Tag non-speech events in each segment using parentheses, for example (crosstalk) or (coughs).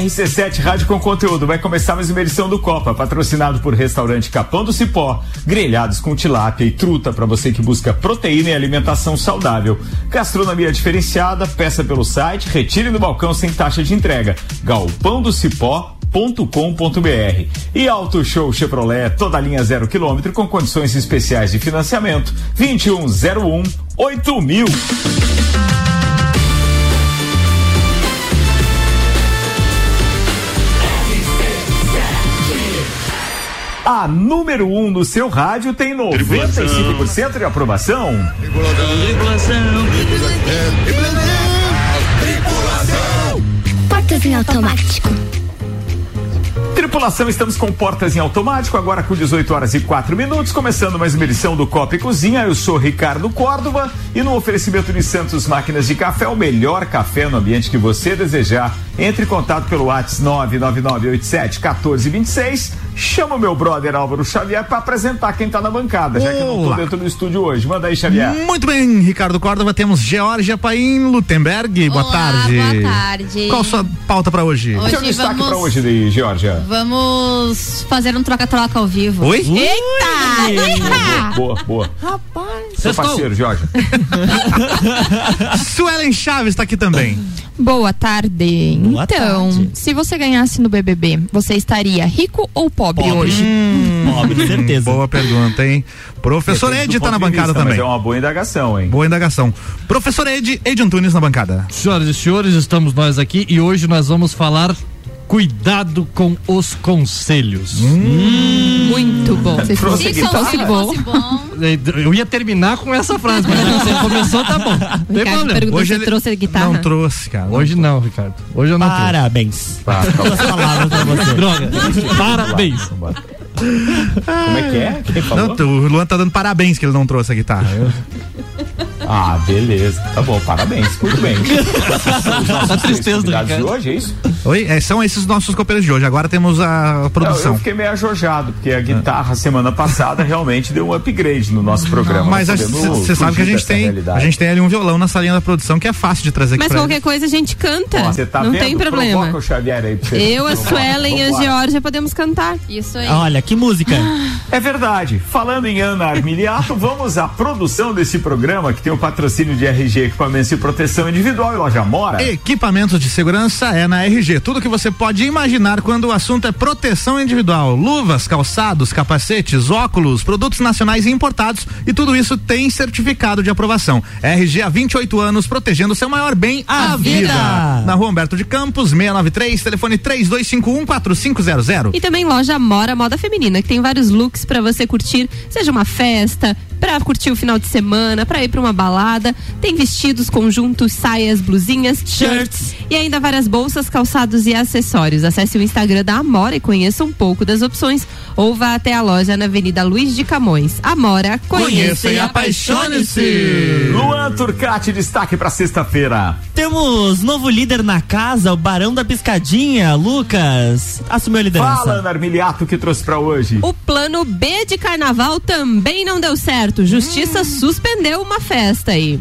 RC7 Rádio com Conteúdo vai começar mais uma edição do Copa, patrocinado por Restaurante Capão do Cipó, grelhados com tilápia e truta para você que busca proteína e alimentação saudável. Gastronomia diferenciada, peça pelo site, retire do balcão sem taxa de entrega. Galpão do Cipó com.br E Auto Show Chevrolet, toda linha zero quilômetro com condições especiais de financiamento. 2101 8000. A número 1 um no seu rádio tem 95% de aprovação. Tripulação. Tripulação. Portas em automático. Tripulação, estamos com portas em automático, agora com 18 horas e 4 minutos, começando mais uma edição do Copa e Cozinha. Eu sou Ricardo Córdova e no oferecimento de Santos Máquinas de Café, o melhor café no ambiente que você desejar. Entre em contato pelo WhatsApp 99987 1426 Chama o meu brother Álvaro Xavier para apresentar quem tá na bancada, já que eu não tô dentro do estúdio hoje. Manda aí, Xavier. Muito bem, Ricardo Córdova, temos Georgia Paim Lutemberg. Boa Olá, tarde. Boa tarde. Qual a sua pauta para hoje? Hoje Seu destaque vamos- pra hoje, daí, Georgia. Vamos fazer um troca-troca ao vivo. Oi? Eita! (laughs) Boa, boa. Rapaz. Seu parceiro, Georgia. (laughs) Suelen Chaves está aqui também. Boa tarde. Boa então, tarde. se você ganhasse no BBB, você estaria rico ou pobre, Pobre. hoje? Pobre, certeza. Boa pergunta, hein? Professor Ed tá na bancada vista, também. Mas é uma boa indagação, hein? Boa indagação. Professor Ed, Ed Antunes na bancada. Senhoras e senhores, estamos nós aqui e hoje nós vamos falar cuidado com os conselhos. Muito bom. Você Trouxe se guitarra? fosse bom. fosse bom. Eu ia terminar com essa frase, mas que você começou, tá bom. Não tem problema. Hoje se ele trouxe a guitarra. Não trouxe, cara. Hoje não, Ricardo. Hoje eu não trouxe. Parabéns. Tá, tá bom. Duas palavras pra você. Droga. Parabéns. Como é que é? Quem falou? Não, o Luan tá dando parabéns que ele não trouxe a guitarra. Ah, beleza. Tá bom, parabéns. Muito bem. (laughs) A tristeza do Convidados de hoje, é isso? Oi, é, são esses nossos copeiros de hoje. Agora temos a Não, eu produção. fiquei meio ajojado, porque a guitarra semana passada realmente deu um upgrade no nosso programa. Mas você sabe que a gente tem, realidade. a gente tem ali um violão na salinha da produção que é fácil de trazer aqui Mas pra qualquer ele. coisa a gente canta. Ó, Você tá não vendo? tem Provoca problema. o Xavier aí pra você. Eu, a Suelen e a. Georgia podemos cantar. Isso aí. Olha, que música. É verdade. Falando em Ana Armiliato, vamos à produção desse programa que tem o patrocínio de RG Equipamentos e Proteção Individual e Loja Mora. Equipamentos de segurança é na RG. Tudo que você pode imaginar quando o assunto é proteção individual. Luvas, calçados, capacetes, óculos, produtos nacionais e importados e tudo isso tem certificado de aprovação. RG há 28 anos protegendo seu maior bem, a, A vida. vida. Na rua Humberto de Campos, 693, telefone 32514500. E também loja Mora Moda Feminina, que tem vários looks pra você curtir, seja uma festa, pra curtir o final de semana, pra ir pra uma balada. Tem vestidos, conjuntos, saias, blusinhas, shirts e ainda várias bolsas, calçados e acessórios. Acesse o Instagram da Amora e conheça um pouco das opções ou vá até a loja na Avenida Luiz de Camões. Amora, conheça e apaixone-se. Luan Turcati, destaque pra sexta-feira. Temos novo líder na casa, o Barão da Piscadinha, Lucas. Assumiu a liderança. Fala, Ana Armiliato, que trouxe pra hoje. O plano B de carnaval também não deu certo. Justiça suspendeu uma festa aí.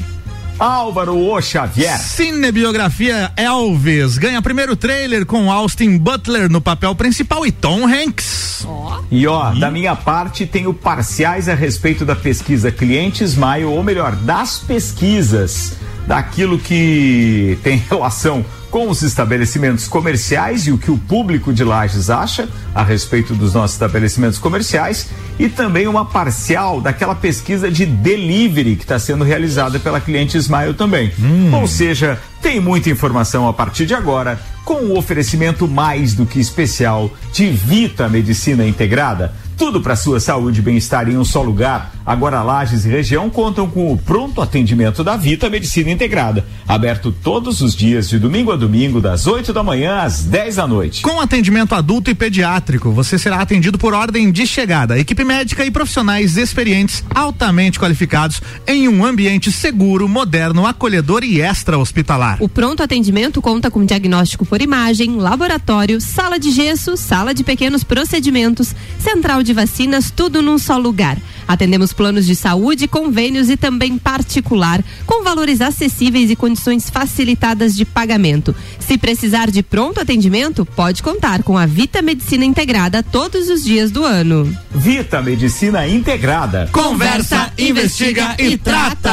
Álvaro O Xavier. Cinebiografia Elvis ganha primeiro trailer com Austin Butler no papel principal e Tom Hanks. E ó, da minha parte, tenho parciais a respeito da pesquisa Clientes Maio, ou melhor, das pesquisas, daquilo que tem (laughs) relação com os estabelecimentos comerciais e o que o público de Lages acha a respeito dos nossos estabelecimentos comerciais e também uma parcial daquela pesquisa de delivery que está sendo realizada pela Cliente Smile também. Ou seja, tem muita informação a partir de agora com o oferecimento mais do que especial de Vita Medicina Integrada. Tudo para sua saúde e bem-estar em um só lugar. Agora Lages e região contam com o pronto atendimento da Vita Medicina Integrada, aberto todos os dias de domingo a domingo das 8 da manhã às 10 da noite. Com atendimento adulto e pediátrico, você será atendido por ordem de chegada. Equipe médica e profissionais experientes, altamente qualificados, em um ambiente seguro, moderno, acolhedor e extra-hospitalar. O pronto atendimento conta com diagnóstico por imagem, laboratório, sala de gesso, sala de pequenos procedimentos, central de vacinas, tudo num só lugar. Atendemos planos de saúde, convênios e também particular, com valores acessíveis e condições facilitadas de pagamento. Se precisar de pronto atendimento, pode contar com a Vita Medicina Integrada todos os dias do ano. Vita Medicina Integrada. Conversa, investiga e trata.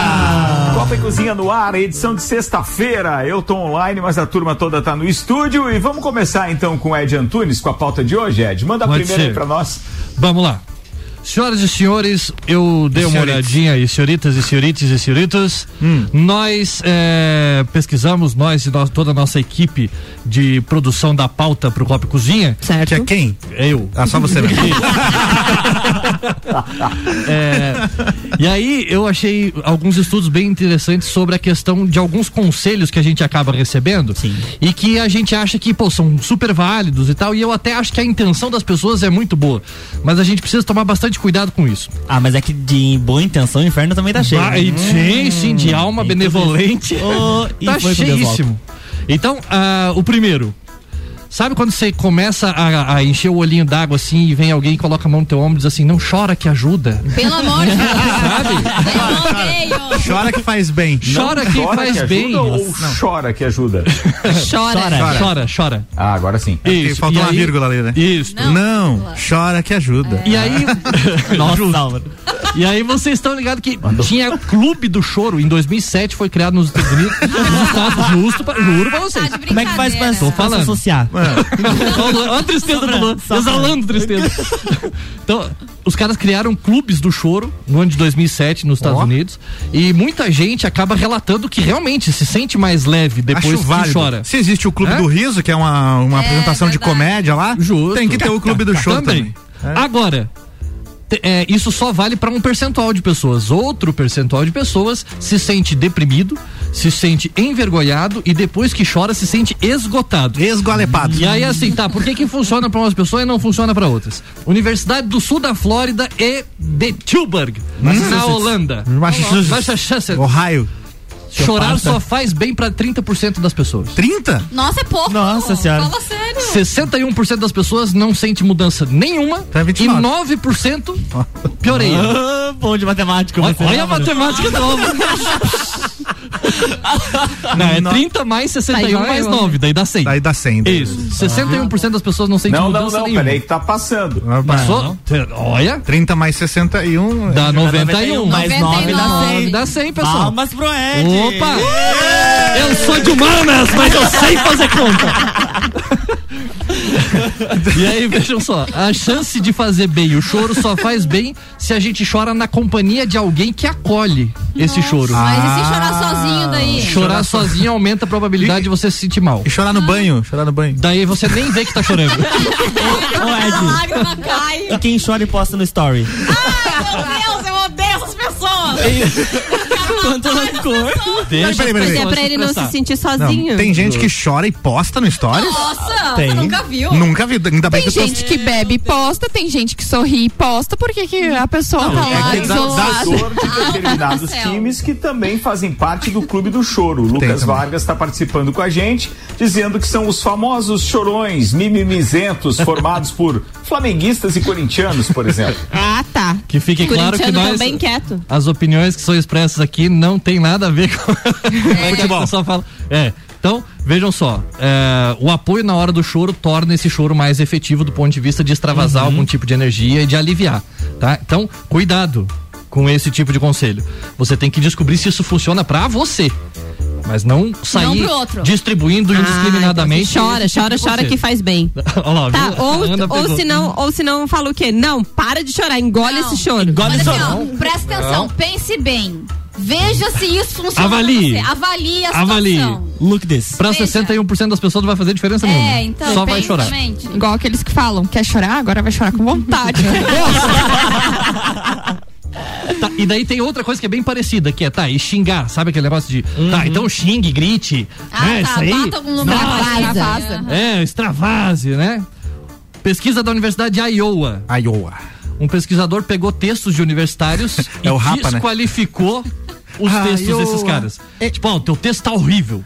Copa e Cozinha no ar, edição de sexta-feira. Eu tô online, mas a turma toda tá no estúdio e vamos começar então com o Ed Antunes com a pauta de hoje, Ed. Manda a Pode primeira aí ser. pra nós. Vamos lá. Senhoras e senhores, eu dei uma Senhoritas. olhadinha aí, senhoritas e senhorites e senhoritos. Nós é, pesquisamos, nós e nós- toda a nossa equipe de produção da pauta pro Copa e Cozinha. Certo? Que é quem? Eu. Ah, só você mesmo. (laughs) É, e aí eu achei alguns estudos bem interessantes sobre a questão de alguns conselhos que a gente acaba recebendo e que a gente acha que pô, são super válidos e tal. E eu até acho que a intenção das pessoas é muito boa, mas a gente precisa tomar bastante cuidado com isso. Ah, mas é que de boa intenção o inferno também tá cheio. Vai, né? sim, sim, de alma benevolente. Oh, tá cheíssimo. Então, ah, o primeiro. Sabe quando você começa a, a encher o olhinho d'água assim e vem alguém e coloca a mão no teu ombro e diz assim, não chora que ajuda? Pelo amor de Deus. (laughs) Sabe? Odeio. Chora que faz bem. Chora quem Chora faz que bem. ajuda ou chora que ajuda? Chora. Chora. Chora, chora. Ah, agora sim. porque faltou e uma aí- vírgula ali, né? Isso. Não, chora que ajuda. E aí, (laughs) Nossa, Álvaro. e aí vocês estão ligados que tinha Clube do Choro em 2007 foi criado nos Estados Unidos. Nos (laughs) Estados, justo pra, juro pra vocês. Tá Como é que faz pra, pra se falando. Olha a tristeza do Luan, exalando tristeza. Então, os caras criaram clubes do choro no ano de 2007 nos Estados Ó. Unidos e muita gente acaba relatando que realmente se sente mais leve depois Acho que válido. chora. Se existe o Clube É? do Riso, que é uma, uma É, apresentação de verdade. comédia lá, Justo. tem que ter o Clube do Choro também. também. Agora, te- é, isso só vale para um percentual de pessoas. Outro percentual de pessoas se sente deprimido, se sente envergonhado e depois que chora se sente esgotado. Esgolepado. E aí assim, tá, por que que funciona para umas pessoas e não funciona para outras? Universidade do Sul da Flórida e de Tilburg, na Holanda. Massachusetts. Massachusetts. Ohio. Chorar só faz bem para 30% das pessoas. 30? Nossa, é pouco. Nossa senhora. Fala sério. 61% das pessoas não sente mudança nenhuma Tá e 29. 9% pioreia. Ah, bom de matemática. Olha, olha a matemática nova. (laughs) Não, é 30 mais 61 igual mais eu. 9, daí dá 100. Daí dá 100. Isso. 61% das pessoas não sentem Não, não, mudança não, nenhuma. peraí que tá passando. Passou? Olha, 30 mais 61. dá 91. Mais 9 dá 99. 100. Dá 100, pessoal. Palmas pro Ed. Opa! Eu sou de humanas, mas eu sei fazer conta. (laughs) (laughs) e aí, vejam só, a chance de fazer bem o choro só faz bem se a gente chora na companhia de alguém que acolhe esse choro. Mas e se chorar sozinho daí? Chorar sozinho aumenta a probabilidade de você se sentir mal. E chorar no banho, chorar no banho. Daí você nem vê que tá chorando. (laughs) Ô, A Ed. lágrima cai. E quem chora e posta no story? Ai, (laughs) rancor. Deixa Peraí, peraí, é pra ele não se sentir Não, sozinho. tem gente que chora e posta no Stories? Nossa, Tem. você nunca viu? Nunca vi, ainda bem Tem que eu tô... gente que bebe e posta, tem gente que sorri e posta, por que, a pessoa tá É lá que tem isolada? jogador de determinados Ah, céu. times que também fazem parte do Clube do Choro. O Lucas também. Vargas está participando com a gente, dizendo que são os famosos chorões mimimizentos (laughs) formados por flamenguistas e corintianos, por exemplo. Ah, tá. Que fique claro que Corintiano nós. também quieto. As opiniões que são expressas aqui não tem nada a ver (laughs) com o que a pessoa fala. É. Então, vejam só, é, o apoio na hora do choro torna esse choro mais efetivo do ponto de vista de extravasar algum tipo de energia e de aliviar, tá? Então, cuidado com esse tipo de conselho. Você tem que descobrir se isso funciona pra você, mas não sair outro. distribuindo indiscriminadamente. Ah, chora, esse tipo chora, chora conselho. que faz bem. (laughs) Olha lá, Tá, viu? ou, ou se não, ou se não fala o quê? Não, para de chorar, engole Não. esse choro. Engole só assim, ó, não. presta atenção, pense bem. Veja se isso funciona Avalie. pra você. Avalie a Avalie. situação. Look this. Pra Veja. 61% das pessoas não vai fazer diferença nenhuma. É, então, Só vai chorar. Igual aqueles que falam, quer chorar? Agora vai chorar com vontade. (laughs) (laughs) Tá, e daí tem outra coisa que é bem parecida, que é, tá, e xingar, sabe aquele negócio de, tá, então xingue, grite, Ah, né, tá, isso aí, algum lugar. vaza. é, extravase, né? Pesquisa da Universidade de Iowa. Iowa. Um pesquisador pegou textos de universitários (laughs) e É o Rapa, né? desqualificou os Ah, textos Iowa. desses caras. Tipo, ó, o teu texto tá horrível.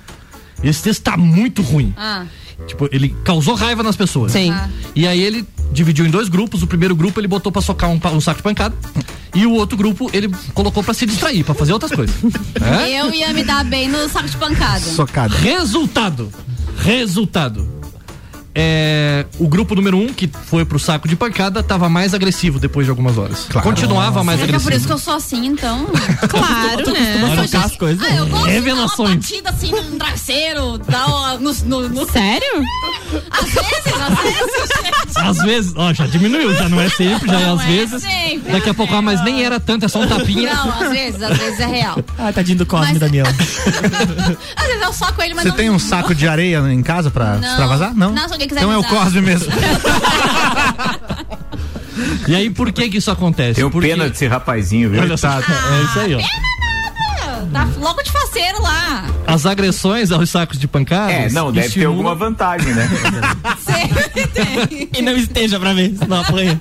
Esse texto tá muito ruim. Ah, Tipo, ele causou raiva nas pessoas. Sim. Ah. E aí ele dividiu em dois grupos. O primeiro grupo ele botou pra socar um, um saco de pancada. E o outro grupo ele colocou pra se distrair, pra fazer outras coisas. (laughs) É? Eu ia me dar bem no saco de pancada. Socada. Resultado. Resultado. É, o grupo número um, que foi pro saco de pancada, tava mais agressivo depois de algumas horas. Continuava mais Será que é por isso agressivo. que eu sou assim, então? (laughs) Claro, né? Trocar as coisas. Ah, eu gosto Revelações. de dar uma batida assim num travesseiro, dar uma, no, no, no... Sério? Às vezes, às vezes, gente. Às vezes, ó, já diminuiu, já não é sempre, já é Não às é vezes. sempre, Daqui a pouco, ah, mas nem era tanto, é só um tapinha. Não, às vezes, às vezes é real. Ah, tadinho do Cosme, Mas- Daniel. (laughs) Às vezes eu soco ele, mas Você não... tem um saco de areia em casa pra Não. extravasar? Não. Não, alguém quiser então é o. Cosme mesmo. (laughs) E aí, por que que isso acontece? Tenho Porque- pena desse rapazinho, viu? Olha só, é isso aí, ó. Tá logo de faceiro lá. As agressões aos sacos de pancadas. É, não, deve ter estimulam- alguma vantagem, né? (laughs) Sempre tem. (laughs) E não esteja pra ver, senão apanha.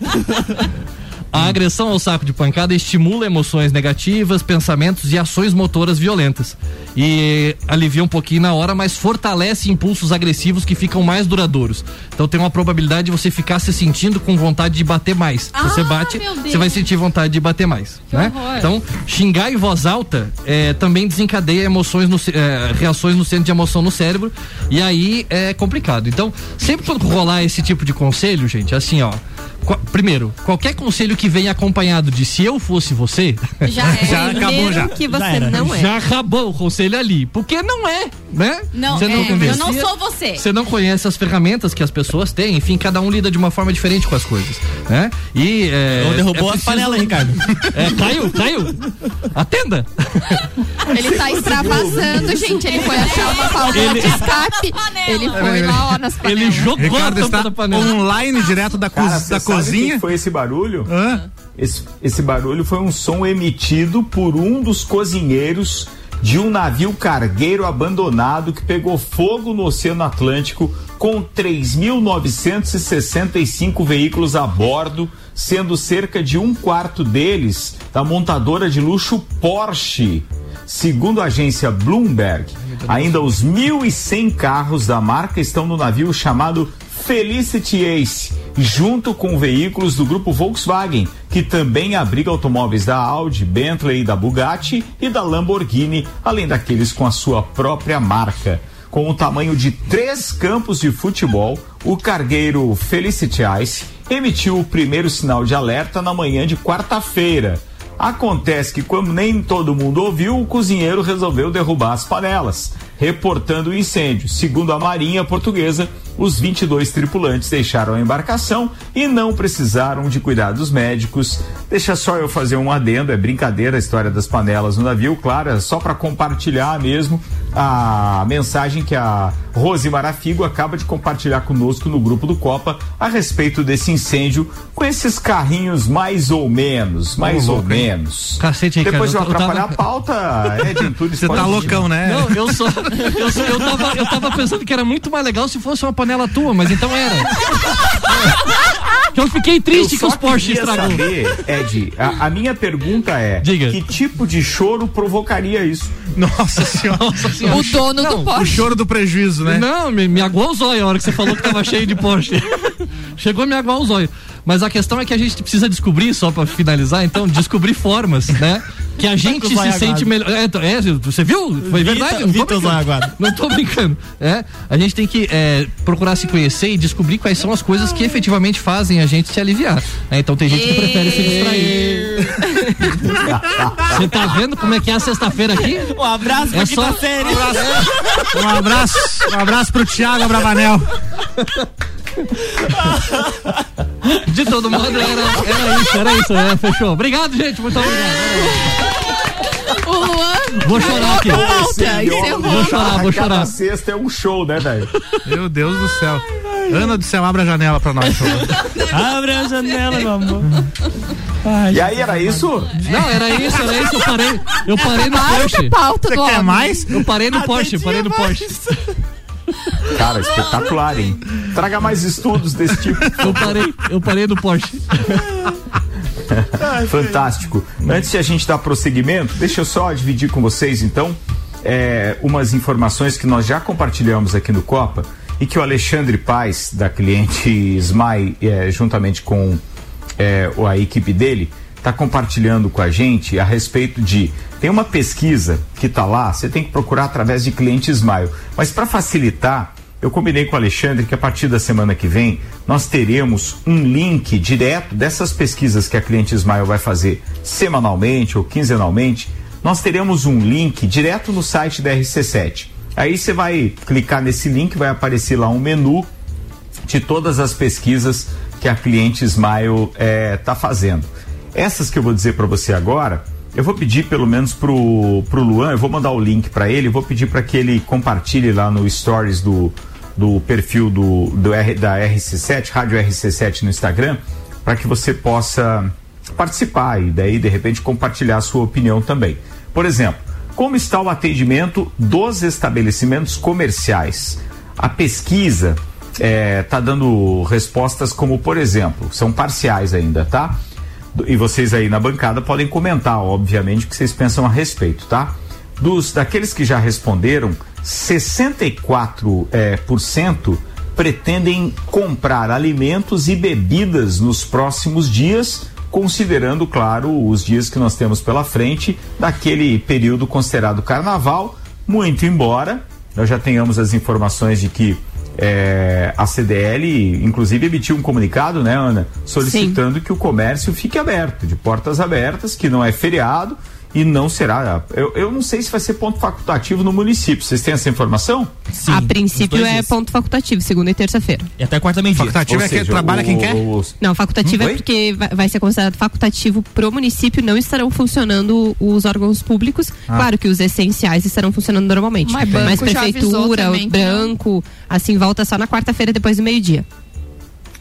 A agressão ao saco de pancada estimula emoções negativas, pensamentos e ações motoras violentas. E alivia um pouquinho na hora, mas fortalece impulsos agressivos que ficam mais duradouros. Então tem uma probabilidade de você ficar se sentindo com vontade de bater mais. Se você Ah, bate, você vai sentir vontade de bater mais. né? Então, xingar em voz alta é, também desencadeia emoções no, é, reações no centro de emoção no cérebro. E aí é complicado. Então, sempre quando rolar esse tipo de conselho, gente, assim, ó. Primeiro, qualquer conselho que venha acompanhado de se eu fosse você, Já (laughs) é. Já acabou já. que Já você era. não é. já acabou o conselho ali. Porque não é, né? Não, Você é, eu não sou você. Você não conhece as ferramentas que as pessoas têm, enfim, cada um lida de uma forma diferente com as coisas, né? E é, Ou derrubou é as preciso- panelas, Ricardo. (laughs) É, caiu, caiu. Atenda. (laughs) Ele tá extravasando, gente. Ele foi achar uma válvula de escape. Ele foi lá, ó, nas Ele panelas. jogou a Ricardo tampa está da panela. online direto da, Cara, da sabe cozinha. que foi esse barulho? Hã? Esse, esse barulho foi um som emitido por um dos cozinheiros de um navio cargueiro abandonado que pegou fogo no Oceano Atlântico com 3.965 veículos a bordo, sendo cerca de um quarto deles da montadora de luxo Porsche. Segundo a agência Bloomberg, ainda os 1.100 carros da marca estão no navio chamado Felicity Ace, junto com veículos do grupo Volkswagen, que também abriga automóveis da Audi, Bentley, da Bugatti e da Lamborghini, além daqueles com a sua própria marca. Com o tamanho de três campos de futebol, o cargueiro Felicity Ice emitiu o primeiro sinal de alerta na manhã de quarta-feira. Acontece que, como nem todo mundo ouviu, o cozinheiro resolveu derrubar as panelas, reportando o incêndio. Segundo a Marinha Portuguesa, os 22 tripulantes deixaram a embarcação e não precisaram de cuidados médicos. Deixa só eu fazer um adendo, é brincadeira a história das panelas no navio, claro, é só para compartilhar mesmo a mensagem que a Rose Marafigo acaba de compartilhar conosco no grupo do Copa a respeito desse incêndio com esses carrinhos mais ou menos, mais ou menos. Cacete, Depois de eu eu tava- atrapalhar a pauta, (laughs) é de tudo Você tá loucão, né? Não, eu só. (laughs) Eu, eu, tava, eu tava pensando que era muito mais legal se fosse uma panela tua, mas então era. Eu fiquei triste Eu que os Porsche estragou. saber, Ed, a, a minha pergunta é: Diga. que tipo de choro provocaria isso? Nossa senhora. Nossa senhora. O dono do O Porsche. choro do prejuízo, né? Não, me, me aguou os olhos a hora que você falou que tava cheio de Porsche. (laughs) Chegou a me aguar os olhos. Mas a questão é que a gente precisa descobrir, só pra finalizar, então, descobrir formas, né? Que a gente com os se sente melhor. É, então, é, você viu? Foi verdade? Não tô Vitor brincando. Zaguado. (laughs) Não tô brincando. É, a gente tem que é, procurar se conhecer e descobrir quais são as coisas que efetivamente fazem a gente se aliviar. né? Então tem gente que prefere se distrair. (laughs) Você tá vendo como é que é a sexta-feira aqui? Um abraço É só- série. Um abraço, um abraço pro Thiago Abravanel. (laughs) De todo modo, era, era isso, era isso. É, fechou. Obrigado, gente. Muito obrigado. O Luan Vou chorar aqui. Volta, encerrou. Vou chorar, vou Cada chorar. sexta é um show, né, velho? Meu Deus do céu. Ana do céu, abre a janela pra nós. Abre a janela, meu amor. E aí era isso? Não, era isso, era isso. Eu parei, eu parei no Porsche. Você quer mais? Eu parei no Porsche, parei no Porsche. Cara, espetacular, hein? Traga mais estudos desse tipo. Eu parei, eu parei no Porsche. Fantástico. Antes de a gente dar prosseguimento, deixa eu só dividir com vocês, então, é, umas informações que nós já compartilhamos aqui no Copa e que o Alexandre Paz, da cliente SMAI, é, juntamente com é, a equipe dele, está compartilhando com a gente a respeito de tem uma pesquisa que está lá, você tem que procurar através de cliente Smile. Mas para facilitar, eu combinei com o Alexandre que a partir da semana que vem nós teremos um link direto dessas pesquisas que a cliente Smile vai fazer semanalmente ou quinzenalmente. Nós teremos um link direto no site da RC7. Aí você vai clicar nesse link, vai aparecer lá um menu de todas as pesquisas que a cliente Smile está é, tá fazendo. Essas que eu vou dizer para você agora, eu vou pedir pelo menos pro, pro Luan, eu vou mandar o link para ele, vou pedir para que ele compartilhe lá no stories do, do perfil do, do R, da RC7, Rádio RC7 no Instagram, para que você possa participar e daí de repente compartilhar a sua opinião também. Por exemplo, como está o atendimento dos estabelecimentos comerciais? A pesquisa está é, tá dando respostas como, por exemplo, são parciais ainda, tá? e vocês aí na bancada podem comentar, obviamente, o que vocês pensam a respeito, tá? Dos daqueles que já responderam, 64% é, por cento pretendem comprar alimentos e bebidas nos próximos dias, considerando, claro, os dias que nós temos pela frente daquele período considerado carnaval, muito embora nós já tenhamos as informações de que é, a CDL, inclusive, emitiu um comunicado, né, Ana, solicitando Sim. que o comércio fique aberto, de portas abertas, que não é feriado e não será. Eu, eu não sei se vai ser ponto facultativo no município. Vocês têm essa informação? Sim, a princípio é ponto facultativo, segunda e terça-feira. E até quarta meia Facultativo Ou é seja, que trabalha o, quem quer? O, não, facultativo hum, é porque vai, vai, ser considerado facultativo pro município, não estarão funcionando os órgãos públicos. Ah. Claro que os essenciais estarão funcionando normalmente. Mas, Mas prefeitura, também, branco, assim, volta só na quarta-feira depois do meio-dia.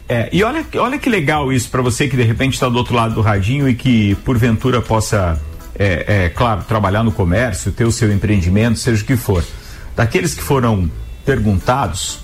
É, e olha, olha que legal isso para você que de repente está do outro lado do radinho e que porventura possa é, é, claro, trabalhar no comércio, ter o seu empreendimento, seja o que for. Daqueles que foram perguntados,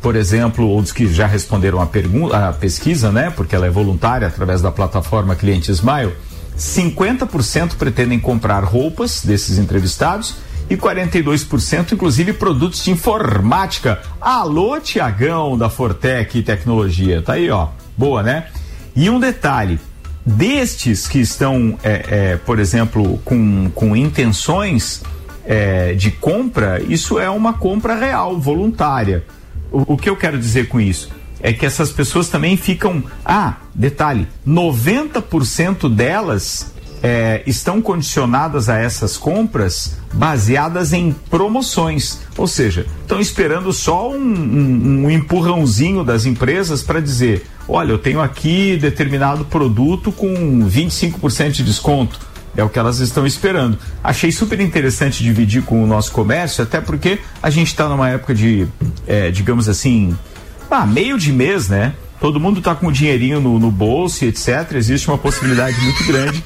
por exemplo, ou dos que já responderam a, pergunta, a pesquisa, né? Porque ela é voluntária através da plataforma Cliente Smile, 50% pretendem comprar roupas desses entrevistados e 42% inclusive produtos de informática. Alô, Tiagão da Fortec Tecnologia. Tá aí, ó. Boa, né? E um detalhe, destes que estão, é, é, por exemplo, com, com intenções é, de compra, isso é uma compra real, voluntária. O, o, que eu quero dizer com isso? É que essas pessoas também ficam. Ah, detalhe: 90% delas é, estão condicionadas a essas compras baseadas em promoções. Ou seja, estão esperando só um, um, um empurrãozinho das empresas para dizer: olha, eu tenho aqui determinado produto com 25% de desconto. É o que elas estão esperando. Achei super interessante dividir com o nosso comércio, até porque a gente está numa época de, é, digamos assim, ah, meio de mês, né? Todo mundo está com o dinheirinho no, no, bolso, etc. Existe uma possibilidade muito grande.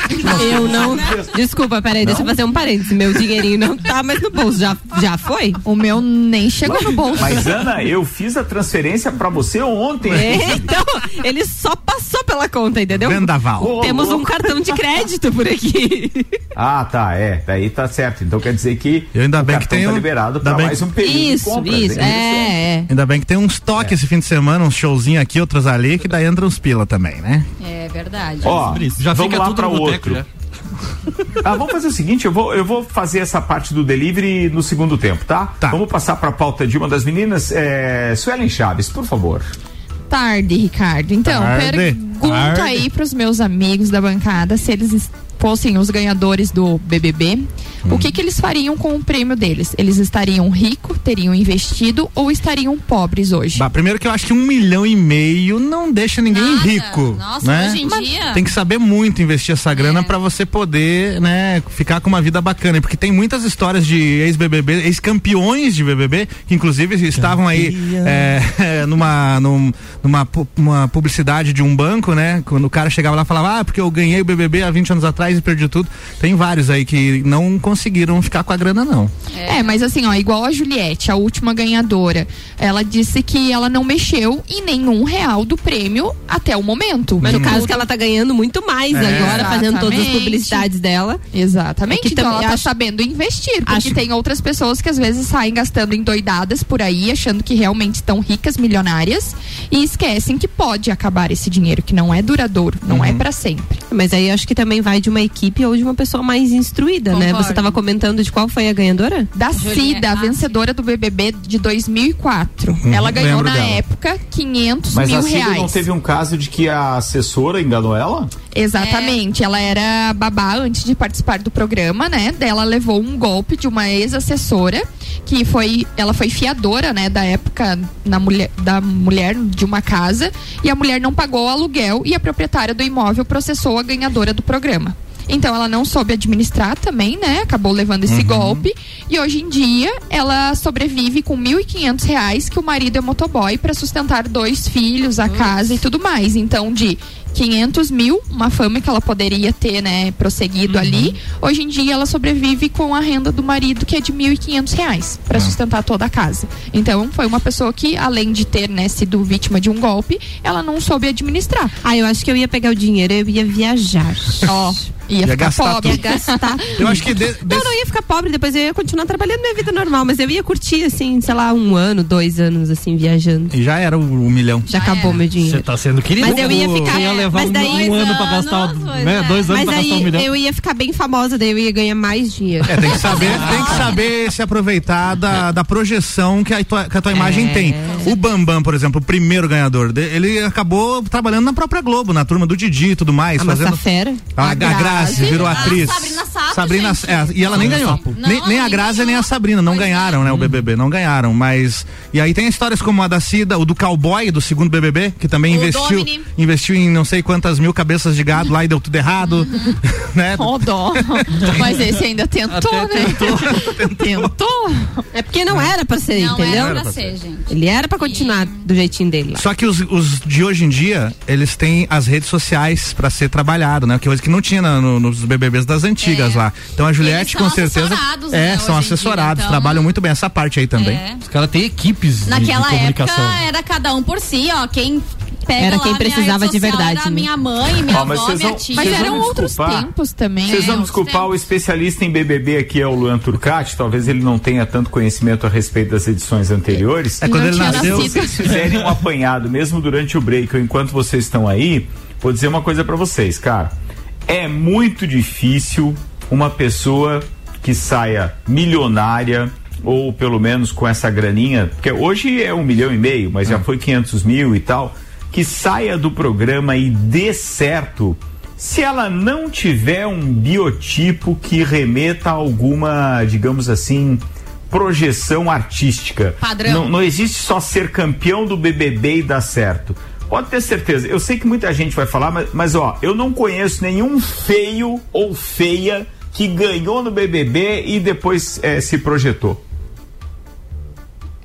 Eu não. Desculpa, peraí, não? deixa eu fazer um parênteses. Meu dinheirinho não tá mais no bolso. Já, já foi? O meu nem chegou no bolso. Mas, Ana, eu fiz a transferência para você ontem. É, então, ele só passou pela conta, entendeu? Vendaval. Oh, Temos um cartão de crédito por aqui. Ah, tá, é. Daí tá certo. Então quer dizer que eu ainda bem que tem tá um, liberado para mais um período isso, de compras. Isso, é, é. Ainda bem que tem uns toques é. esse fim de semana, uns showzinho aqui, outras ali, que daí entra uns pila também, né? É verdade. Ó, já vamos fica lá para outro. (laughs) ah, vamos fazer o seguinte, eu vou, eu vou fazer essa parte do delivery no segundo tempo, tá? tá. Vamos passar para a pauta de uma das meninas, é, Suelen Chaves, por favor. Tarde, Ricardo. Então, Tarde. pergunta Tarde. aí para os meus amigos da bancada se eles fossem os ganhadores do BBB, hum. o que que eles fariam com o prêmio deles? Eles estariam ricos, teriam investido ou estariam pobres hoje? Bah, primeiro que eu acho que um milhão e meio não deixa ninguém Nada. rico. Nossa, né? hoje em dia. Tem que saber muito investir essa grana é. para você poder, né, ficar com uma vida bacana. Porque tem muitas histórias de ex-BBB, ex-campeões de BBB, que inclusive estavam aí é, (laughs) numa, numa, numa uma publicidade de um banco, né? Quando o cara chegava lá e falava, ah, porque eu ganhei o BBB há 20 anos atrás e perdi tudo. Tem vários aí que não conseguiram ficar com a grana, não. É. é, mas assim, ó, igual a Juliette, a última ganhadora, ela disse que ela não mexeu em nenhum real do prêmio até o momento. Mas no caso que ela tá ganhando muito mais é. agora, Exatamente. fazendo todas as publicidades dela. Exatamente. É então ela tá acho... sabendo investir, porque acho... tem outras pessoas que às vezes saem gastando endoidadas por aí, achando que realmente estão ricas, milionárias, e esquecem que pode acabar esse dinheiro, que não é duradouro, não é uhum. é para sempre. Mas aí acho que também vai de uma equipe ou de uma pessoa mais instruída, Concordo. né? Você tava comentando de qual foi a ganhadora? Da Cida, a vencedora do BBB de 2004. Uhum, ela ganhou na dela. época 500 Mas mil a Cida reais. não teve um caso de que a assessora enganou ela? Exatamente. É. Ela era babá antes de participar do programa, né? Dela levou um golpe de uma ex-assessora que foi, ela foi fiadora, né, da época na mulher, da mulher de uma casa e a mulher não pagou o aluguel e a proprietária do imóvel processou a ganhadora do programa. Então ela não soube administrar também, né? Acabou levando esse uhum. golpe. E hoje em dia ela sobrevive com 1.500 reais que o marido é motoboy para sustentar dois filhos, a casa e tudo mais. Então, de 500 mil, uma fama que ela poderia ter, né, prosseguido uhum. ali. Hoje em dia ela sobrevive com a renda do marido que é de 1.500 reais para uhum. sustentar toda a casa. Então foi uma pessoa que, além de ter, né, sido vítima de um golpe, ela não soube administrar. Ah, eu acho que eu ia pegar o dinheiro, eu ia viajar. Ó. Oh. (laughs) Ia, ia gastar pobre. Ia gastar. (laughs) eu acho que. De, de... Não, não ia ficar pobre, depois eu ia continuar trabalhando minha vida normal, mas eu ia curtir, assim, sei lá, um ano, dois anos, assim, viajando. E já era o, um milhão. Já, acabou meu dinheiro. Você tá sendo querido. Mas eu ia ficar. ia levar um, um, ano pra gastar. Né, dois anos mas pra aí, gastar um milhão. Eu ia ficar bem famosa, daí eu ia ganhar mais dinheiro. É, tem que saber, (laughs) tem que saber se aproveitar da, da projeção que a tua, que a tua imagem é. tem. O Bambam, por exemplo, o primeiro ganhador, ele acabou trabalhando na própria Globo, na turma do Didi e tudo mais. A fazendo. Fera. A, a Grazi virou atriz. Sabrina Sato. Sabrina, é, e ela nem ganhou. Não, nem, nem, a Grazi nem a Sabrina, não ganharam, né? O BBB, não ganharam. Mas. E aí tem histórias como a da Cida, o do cowboy do segundo BBB, que também o investiu Domini. investiu em não sei quantas mil cabeças de gado lá e deu tudo errado. (laughs) né? Oh, dó. (laughs) Mas esse ainda tentou, Até né? (laughs) Tentou. tentou. É porque não era pra ser, não entendeu? Era pra ser, gente. Ele era pra continuar e... do jeitinho dele. Lá. Só que os, os, de hoje em dia, eles têm as redes sociais pra ser trabalhado, né? Que hoje que não tinha no, nos BBBs das antigas é. lá. Então a Juliette com certeza é, né, são assessorados, dia, então... trabalham muito bem essa parte aí também. É. Os caras têm equipes Naquela de, de comunicação. época era cada um por si, ó, quem pega era quem precisava de verdade. Era né? minha mãe, minha avó, mas minha tia. Mas eram outros tempos também. Vocês vão desculpar, o especialista em BBB aqui é o Luan Turcati, talvez ele não tenha tanto conhecimento a respeito das edições anteriores. É quando ele nasceu. Se vocês fizerem um apanhado, mesmo durante o break ou enquanto vocês estão aí, vou dizer uma coisa para vocês, cara. É muito difícil uma pessoa que saia milionária ou pelo menos com essa graninha, porque hoje é um milhão e meio, mas já ah. foi 500 mil e tal, que saia do programa e dê certo se ela não tiver um biotipo que remeta a alguma, digamos assim, projeção artística. Padrão. Não, não existe só ser campeão do BBB e dar certo. Pode ter certeza. Eu sei que muita gente vai falar, mas, mas ó, eu não conheço nenhum feio ou feia que ganhou no BBB e depois é, se projetou.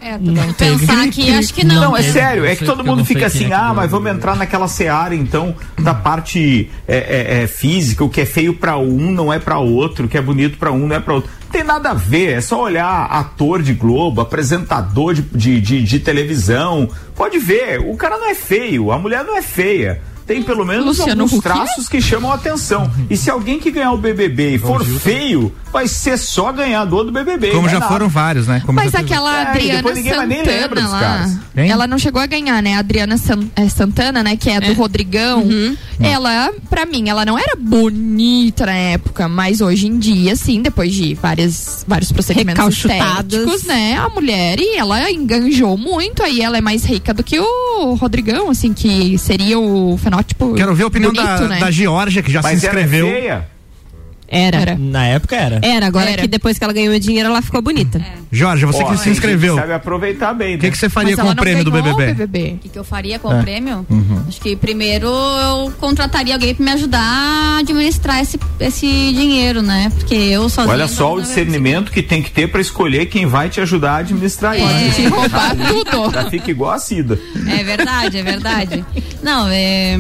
É, não pensar aqui, acho que não. Não, é sério, é que todo mundo fica assim, ah, mas vamos entrar naquela seara, então, da parte é, é, é, física, o que é feio para um não é para outro, o que é bonito para um não é para outro. Não tem nada a ver, é só olhar ator de Globo, apresentador de, de, de, de televisão, pode ver, o cara não é feio, a mulher não é feia tem pelo menos Luciano alguns traços que chamam a atenção. E se alguém que ganhar o BBB e for feio, vai ser só ganhador do BBB. Como já nada. foram vários, né? Como Mas aquela é, Adriana Santana lá, ela não chegou a ganhar, né? A Adriana San, é, Santana, né? Que é, é. do Rodrigão. Uhum. Ela, pra mim, ela não era bonita na época, mas hoje em dia, sim, depois de várias, vários procedimentos estéticos, né? A mulher, e ela enganjou muito, aí ela é mais rica do que o Rodrigão, assim, que seria o fenótipo Quero ver a opinião bonito, da, né? da Georgia, que já mas se inscreveu. Ela é feia. Era. era. Na época era. Era, agora era. que depois que ela ganhou dinheiro, ela ficou bonita. É. Jorge, você que se inscreveu. Sabe aproveitar bem, né? O que, que você faria Mas com o prêmio do BBB? O que, que eu faria com é. o prêmio? Uhum. Acho que primeiro eu contrataria alguém para me ajudar a administrar esse, esse dinheiro, né? Porque eu sozinho. Olha só o discernimento que tem que ter para escolher quem vai te ajudar a administrar isso. Pode te roubar tudo. Já fica igual a Cida. É verdade, é verdade. Não, é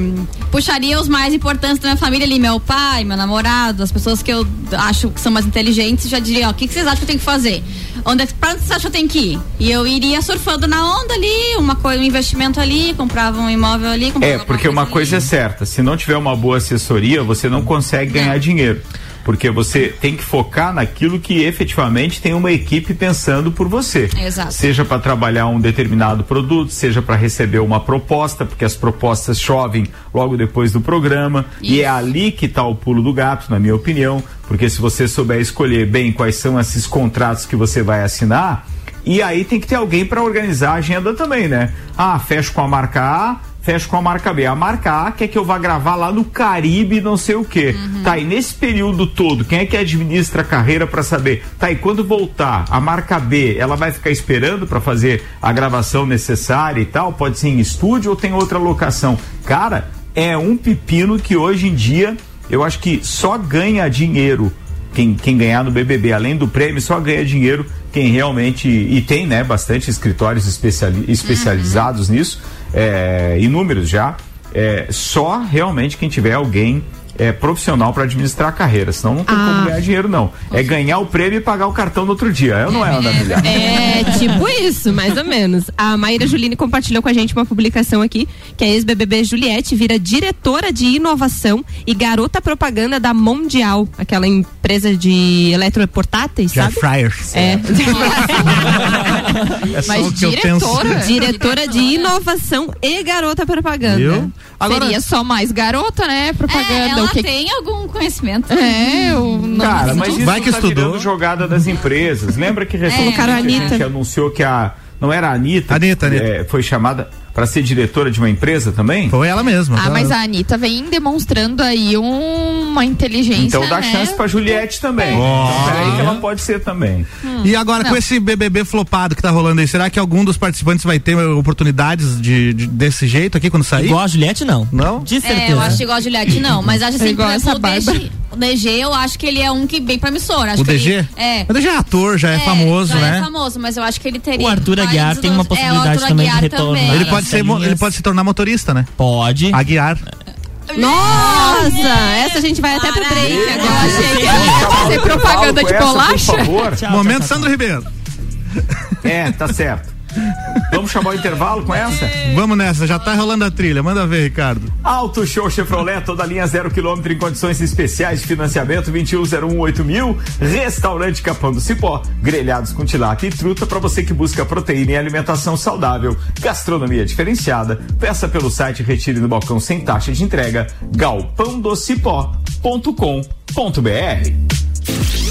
puxaria os mais importantes da minha família ali, meu pai, meu namorado, as pessoas que eu acho que são mais inteligentes, já diria, ó, o que, que vocês acham que eu tenho que fazer? Onde, é pra onde vocês acham que eu tenho que ir? E eu iria surfando na onda ali, uma coisa, um investimento ali, comprava um imóvel ali, É, porque uma coisa ali. é certa, se não tiver uma boa assessoria, você não consegue ganhar é. dinheiro porque você tem que focar naquilo que efetivamente tem uma equipe pensando por você. Exato. Seja para trabalhar um determinado produto, seja para receber uma proposta, porque as propostas chovem logo depois do programa. Isso. E é ali que está o pulo do gato, na minha opinião, porque se você souber escolher bem quais são esses contratos que você vai assinar, e aí tem que ter alguém para organizar a agenda também, né? Ah, fecho com a marca A, fecho com a marca B. A marca A quer que eu vá gravar lá no Caribe, não sei o quê. Uhum. Tá, e nesse período todo, quem é que administra a carreira para saber? Tá, e quando voltar, a marca B, ela vai ficar esperando para fazer a gravação necessária e tal? Pode ser em estúdio ou tem outra locação? Cara, é um pepino que hoje em dia eu acho que só ganha dinheiro quem, quem ganhar no BBB, além do prêmio, só ganha dinheiro quem realmente. E tem, né, bastante escritórios especiali, especializados uhum. nisso é, inúmeros já. É, só realmente quem tiver alguém é, profissional para administrar a carreira, senão não tem ah. como ganhar dinheiro, não. É ganhar o prêmio e pagar o cartão no outro dia. Eu não é, Ana Milhar. É, tipo isso, mais ou menos. A Maíra Juline compartilhou com a gente uma publicação aqui, que a ex-BBB Juliette vira diretora de inovação e garota propaganda da Mundial, aquela empresa de eletroportáteis, sabe? Fryers. É. (laughs) (laughs) (laughs) é só Mas o que diretora, eu penso. (laughs) diretora de inovação e garota propaganda. Viu? Agora, Seria só mais garota, né? Propaganda. É, ela que... tem algum conhecimento. É, o Cara, mas isso Vai que tá estudou. jogada das empresas. Lembra que recentemente é. a gente anunciou que a não era a Anitta, Anitta, Anitta. É, foi chamada para ser diretora de uma empresa também? Foi ela mesma. Ah, mas a Anitta vem demonstrando aí uma inteligência. Então dá né? chance pra Juliette também. Oh. Então peraí que ela pode ser também. Hum. E agora, Não. com esse BBB flopado que tá rolando aí, será que algum dos participantes vai ter oportunidades de, de desse jeito aqui quando sair? Igual a Juliette, não. Não? De certeza. É, eu acho igual a Juliette, não. Mas acho assim, é igual por exemplo, essa DG, o DG, eu acho que ele é um que bem promissor. Acho o DG? Ele, é. O DG é ator, já é, é famoso, já é né? é famoso, mas eu acho que ele teria. O Arthur Aguiar tem uma possibilidade é, também de retorno. Também. Ele pode, ser, ele pode se tornar motorista, né? Pode. Aguiar. Nossa, essa a gente vai até pro break agora. Achei que ia fazer propaganda de bolacha. Momento Sandro Ribeiro. É, tá certo. Vamos chamar o intervalo com essa? Vamos nessa, já tá rolando a trilha. Manda ver, Ricardo. Auto Show Chevrolet, toda linha zero quilômetro em condições especiais de financiamento 21018000 mil. Restaurante Capão do Cipó, grelhados com tilápia e truta para você que busca proteína e alimentação saudável. Gastronomia diferenciada. Peça pelo site Retire no balcão sem taxa de entrega. galpãodocipó.com.br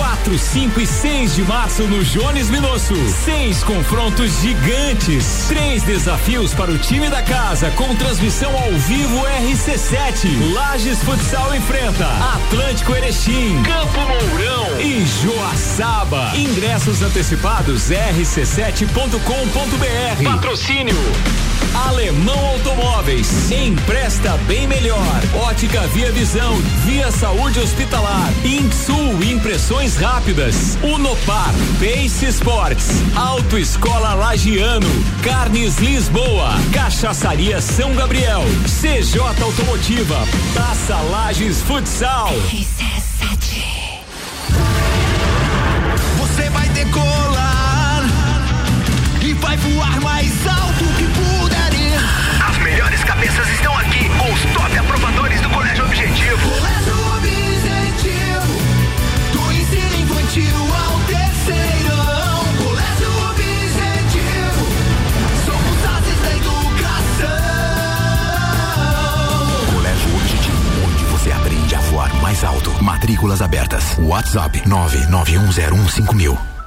4, 5 e 6 de março no Jones Minosso. Seis confrontos gigantes. Três desafios para o time da casa com transmissão ao vivo RC7. Lages Futsal enfrenta Atlântico Erechim, Campo Mourão e Joaçaba. Ingressos antecipados rc7.com com.br Patrocínio Alemão Automóveis. Empresta bem melhor. Ótica Via Visão. Via Saúde Hospitalar. Insul Impressões Rápidas. Unopar. Pace Sports. Autoescola Lagiano. Carnes Lisboa. Cachaçaria São Gabriel. CJ Automotiva. Taça Lages Futsal. Você vai decolar vai voar mais alto estão aqui com os top aprovadores do Colégio Objetivo. Colégio Objetivo, do ensino infantil ao terceirão. Colégio Objetivo, somos ases da educação. Colégio Objetivo, onde você aprende a voar mais alto. Matrículas abertas. WhatsApp 991015000.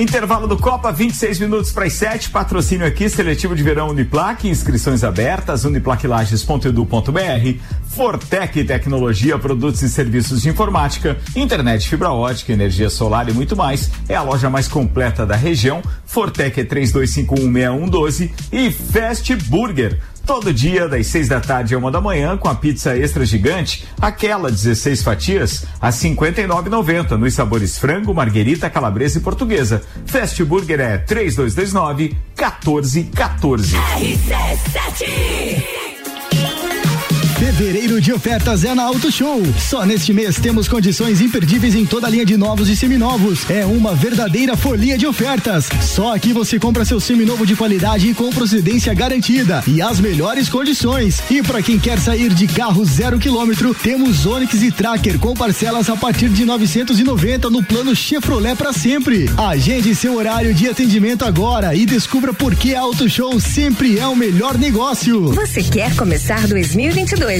Intervalo do Copa, 26 minutos para as 7. Patrocínio aqui, seletivo de verão Uniplac, inscrições abertas, uniplaclages.edu.br. Fortec Tecnologia, produtos e serviços de informática, internet fibra ótica, energia solar e muito mais. É a loja mais completa da região. Fortec é 32516112 e Fast Burger. Todo dia, das 6 da tarde a uma da manhã, com a pizza extra gigante, aquela 16 fatias, a R$ 59,90 nos sabores frango, marguerita, calabresa e portuguesa. Fast Burger é 3229 1414. Fevereiro de ofertas é na Auto Show. Só neste mês temos condições imperdíveis em toda a linha de novos e seminovos. É uma verdadeira folia de ofertas. Só aqui você compra seu seminovo de qualidade e com procedência garantida e as melhores condições. E para quem quer sair de carro zero quilômetro, temos Onix e Tracker com parcelas a partir de 990 no plano Chevrolet para sempre. Agende seu horário de atendimento agora e descubra por que Auto Show sempre é o melhor negócio. Você quer começar 2022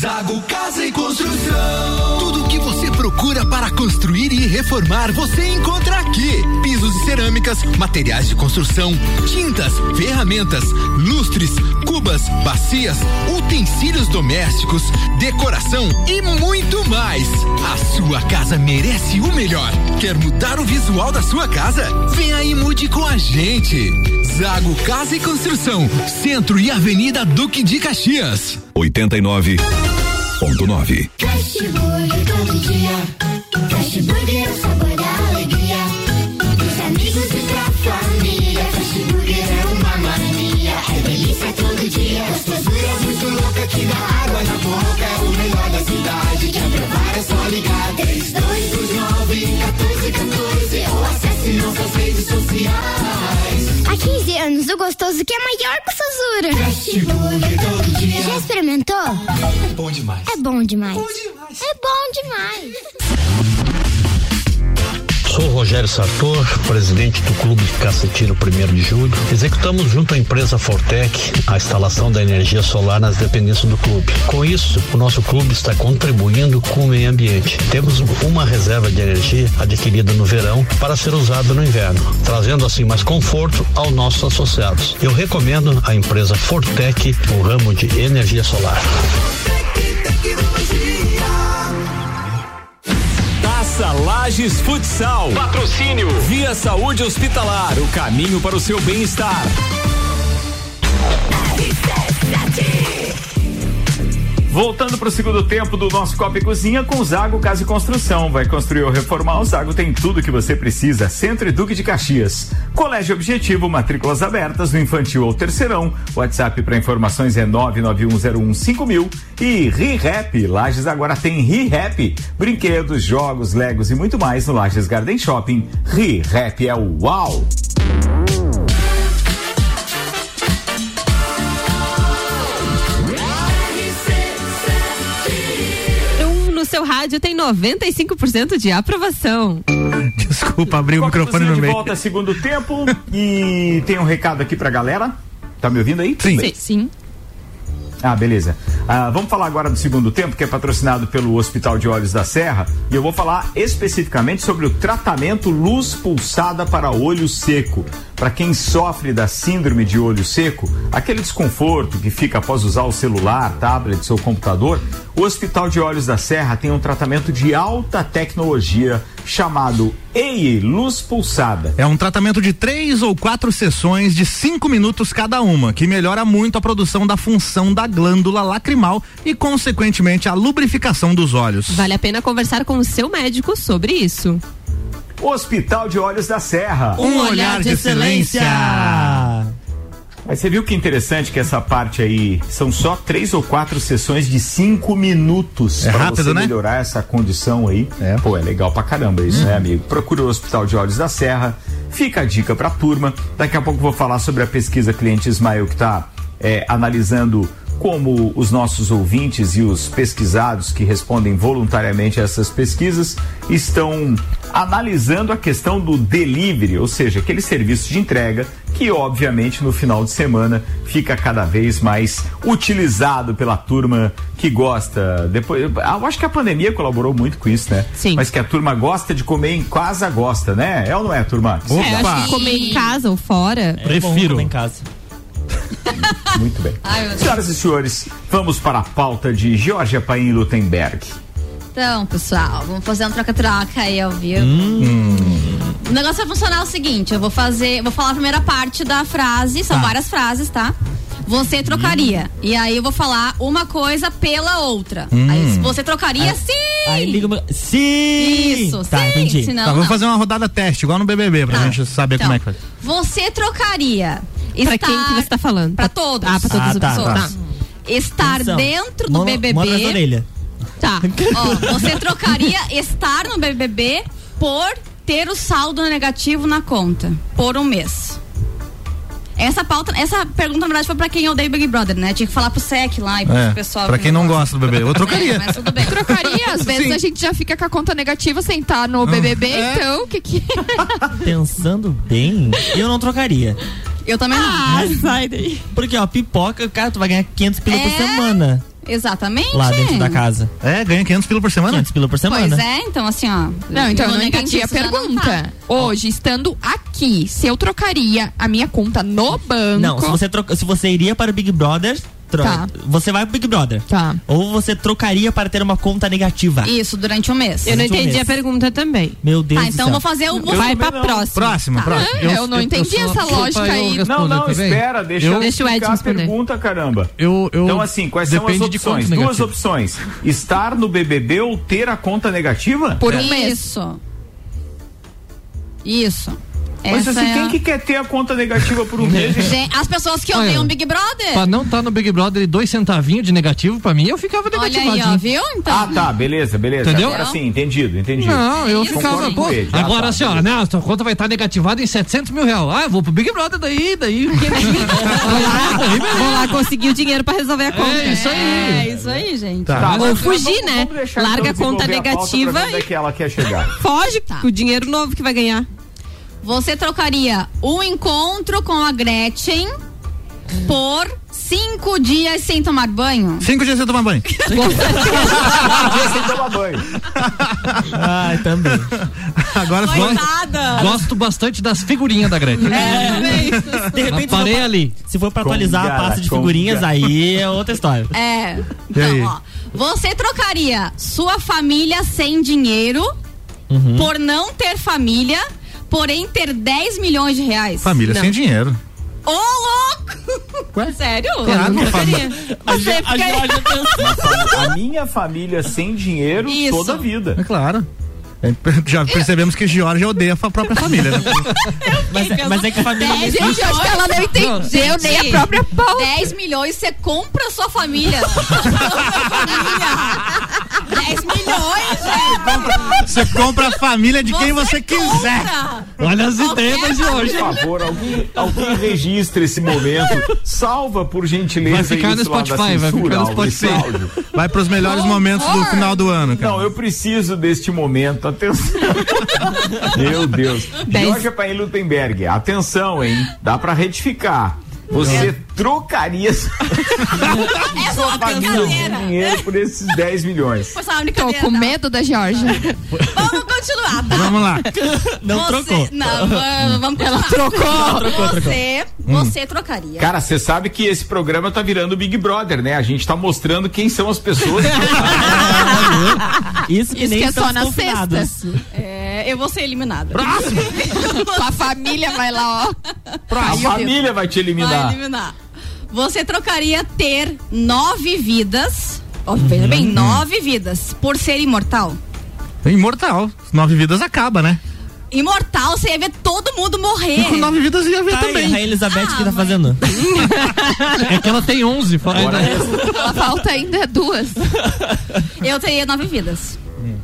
Zago Casa e Construção. Tudo que você procura para construir e reformar, você encontra aqui. Pisos e cerâmicas, materiais de construção, tintas, ferramentas, lustres, cubas, bacias, utensílios domésticos, decoração e muito mais. A sua casa merece o melhor. Quer mudar o visual da sua casa? Vem aí e mude com a gente. Zago Casa e Construção, Centro e Avenida Duque de Caxias. 89.9. Fast Burger todo dia. Fast Burger é o sabor que dá água na boca. É o melhor da cidade. Quer provar é só ligar. 3229 1414 ou acesse nossas redes sociais. Há 15 anos, o gostoso que é maior que o Sazura. Fast Burger todo dia. Já experimentou? É bom demais. É bom demais. É bom demais. Sou Rogério Sartor, presidente do Clube Cacetiro 1 de Julho. Executamos junto à empresa Fortec a instalação da energia solar nas dependências do clube. Com isso, o nosso clube está contribuindo com o meio ambiente. Temos uma reserva de energia adquirida no verão para ser usada no inverno, trazendo assim mais conforto aos nossos associados. Eu recomendo a empresa Fortec no ramo de energia solar. Taça Lages Futsal. Patrocínio. Via Saúde Hospitalar. O caminho para o seu bem-estar. Voltando para o segundo tempo do nosso Copa e Cozinha com Zago Casa e Construção. Vai construir ou reformar, o Zago tem tudo que você precisa. Centro e Duque de Caxias. Colégio Objetivo, matrículas abertas no infantil ou terceirão. WhatsApp para informações é 991015000 e ReHap. Lages agora tem ReHap. Brinquedos, jogos, legos e muito mais no Lages Garden Shopping. ReHap é o uau! Seu rádio tem 95% de aprovação. Desculpa, abri o microfone no de meio. volta segundo tempo e tem um recado aqui pra galera. Tá me ouvindo aí? Sim. Bem. Sim. Ah, beleza. Ah, vamos falar agora do segundo tempo, que é patrocinado pelo Hospital de Olhos da Serra. E eu vou falar especificamente sobre o tratamento luz pulsada para olho seco. Para quem sofre da síndrome de olho seco, aquele desconforto que fica após usar o celular, tablet ou computador, o Hospital de Olhos da Serra tem um tratamento de alta tecnologia chamado EI Luz Pulsada. É um tratamento de três ou quatro sessões de cinco minutos cada uma, que melhora muito a produção da função da glândula lacrimal e, consequentemente, a lubrificação dos olhos. Vale a pena conversar com o seu médico sobre isso. Hospital de Olhos da Serra. Um olhar de excelência. Mas você viu que interessante que essa parte aí são só três ou quatro sessões de cinco minutos É pra rápido, você né? melhorar essa condição aí. Pô, é legal pra caramba isso, né, amigo? Procura o Hospital de Olhos da Serra. Fica a dica pra turma. Daqui a pouco eu vou falar sobre a pesquisa Cliente Ismael que tá é, analisando como os nossos ouvintes e os pesquisados que respondem voluntariamente a essas pesquisas estão analisando a questão do delivery, ou seja, aquele serviço de entrega que, obviamente, no final de semana fica cada vez mais utilizado pela turma que gosta. Depois, eu acho que a pandemia colaborou muito com isso, né? Sim. Mas que a turma gosta de comer em casa, gosta, né? É ou não é, turma? É, eu acho que comer em casa ou fora. É bom comer em casa. Muito bem. Ai. Senhoras e senhores, vamos para a pauta de Georgia Paim Lutemberg. Então, pessoal, vamos fazer um troca-troca aí ao vivo. Hum. O negócio vai funcionar o seguinte: eu vou fazer, vou falar a primeira parte da frase, são Tá. várias frases, tá? Você trocaria. E aí eu vou falar uma coisa pela outra. Hum. Aí você trocaria sim! Aí liga o. Sim! Isso, tá, sim, entendi. senão tá, vamos não. fazer uma rodada teste, igual no BBB, pra Tá. gente saber Então, como é que faz. Você trocaria. Pra estar- quem que você tá falando? Pra todos. Ah, pra todas Ah, as tá, pessoas. tá. Tá. Estar Atenção. dentro do Mão- BBB. mão atrás da orelha. Tá. (laughs) Ó, você trocaria estar no BBB por ter o saldo negativo na conta por um mês. Essa pauta, essa pergunta na verdade foi pra quem odeia o Big Brother, né? Tinha que falar pro SEC lá e pro É, pessoal. pra quem não gosta do BBB, eu trocaria. (laughs) É, mas tudo bem. Trocaria, às (laughs) vezes Sim. a gente já fica com a conta negativa sem estar no BBB, É. então o que que (laughs) Pensando bem, eu não trocaria. Eu também não. Ah, sai daí. Porque, ó, pipoca, cara, tu vai ganhar 500 pila por É. semana Exatamente. lá dentro da casa. É, ganha 500 pila por semana? 500 pila por semana. Pois é, então assim, ó. Não, então eu não entendi a pergunta. Hoje, estando aqui, se eu trocaria a minha conta no banco. Não, se você, troca, se você iria para o Big Brother, Tá. você vai pro Big Brother. Tá. Ou você trocaria para ter uma conta negativa. Isso, durante um mês. Eu não Durante um entendi mês. a pergunta também. Meu Deus Tá, do então céu. vou fazer o. Vai pra próxima. Próximo, Tá. próximo. Ah, eu não entendi só- essa lógica eu aí. Não, não, também. espera, deixa Eu- eu Deixa o Edson explicar a responder. pergunta, caramba. Eu, eu, Então, assim, quais são as opções? Duas opções. Estar no BBB ou ter a conta negativa? Por um mês. Isso. Isso. Mas assim, é quem a- que quer ter a conta negativa por um (laughs) mês? gente? As pessoas que Olha, odeiam Big Brother. Pra não estar no Big Brother e dois centavinhos de negativo, pra mim, eu ficava Olha aí, ó, viu? Então. Ah, tá, beleza, beleza. Entendeu? Agora sim, entendido, entendido. Não, eu Isso, ficava, pô. ele. Ah, Agora tá, assim, ó, beleza. né, sua conta vai estar negativada em 700 mil reais. Ah, eu vou pro Big Brother daí, daí. (laughs) Vou lá conseguir o dinheiro pra resolver a conta. É isso aí. É isso aí, gente. Tá. Tá, Ou fugir, né? deixar, Larga então, a conta negativa onde é e- que ela quer chegar. Foge com o dinheiro novo que vai ganhar. Você trocaria o encontro com a Gretchen por cinco dias sem tomar banho? Cinco dias sem tomar banho. (laughs) Dia sem tomar banho. Ai, também. Agora foi. Coitada! Gosto bastante das figurinhas da Gretchen. É, De repente, Parei for pra- ali. se for pra atualizar Conga, a pasta de conga. figurinhas, aí é outra história. É. Então, ó. Você trocaria sua família sem dinheiro Uhum. por não ter família, porém ter 10 milhões de reais? Família Não. sem dinheiro. Ô, louco! (laughs) Sério? Claro, não família. A, a. (laughs) A minha família sem dinheiro Isso. toda a vida. É claro. É, (laughs) Já percebemos que Georgia odeia a própria família, né? Mas, é- mas é que a família. Dez Gente, eu acho que ela não entendeu Gente, nem a própria pauta. 10 milhões você compra a sua família. 10 milhões. Você compra a família de quem você quiser. Olha as ideias de hoje. Por favor, alguém, alguém registre esse momento. Salva, por gentileza. Vai ficar no isso lá da Spotify, vai censura, ficar no Spotify. Vai pros melhores momentos do final do ano, cara. Não, eu preciso deste momento. Atenção. (laughs) Meu Deus. Jorge Paim Lutemberg, atenção, hein? Dá pra retificar. Você trocaria sua família de dinheiro por esses 10 milhões. Tô com medo da Georgia. Vamos continuar, tá? Vamos lá. Não Você- trocou. Não, vamos- vamos Ela continuar. trocou. Trocou, trocou. Você, Hum. você trocaria. Cara, você sabe que esse programa tá virando Big Brother, né? A gente tá mostrando quem são as pessoas. (laughs) Isso que Isso nem que é só estamos na confinados. sexta. É, eu vou ser eliminada. Tua (laughs) família vai lá, ó. A família vai te Vai eliminar. eliminar. Você trocaria ter nove vidas, ó, veja bem, nove vidas, por ser imortal? Imortal. Nove vidas acaba, né? Imortal, você ia ver todo mundo morrer. Com nove vidas ia ver Tá, e a também. Rainha Elizabeth Ah, que tá fazendo? (laughs) É que ela tem 11. fala- Bora Ela falta ainda duas. Eu teria nove vidas.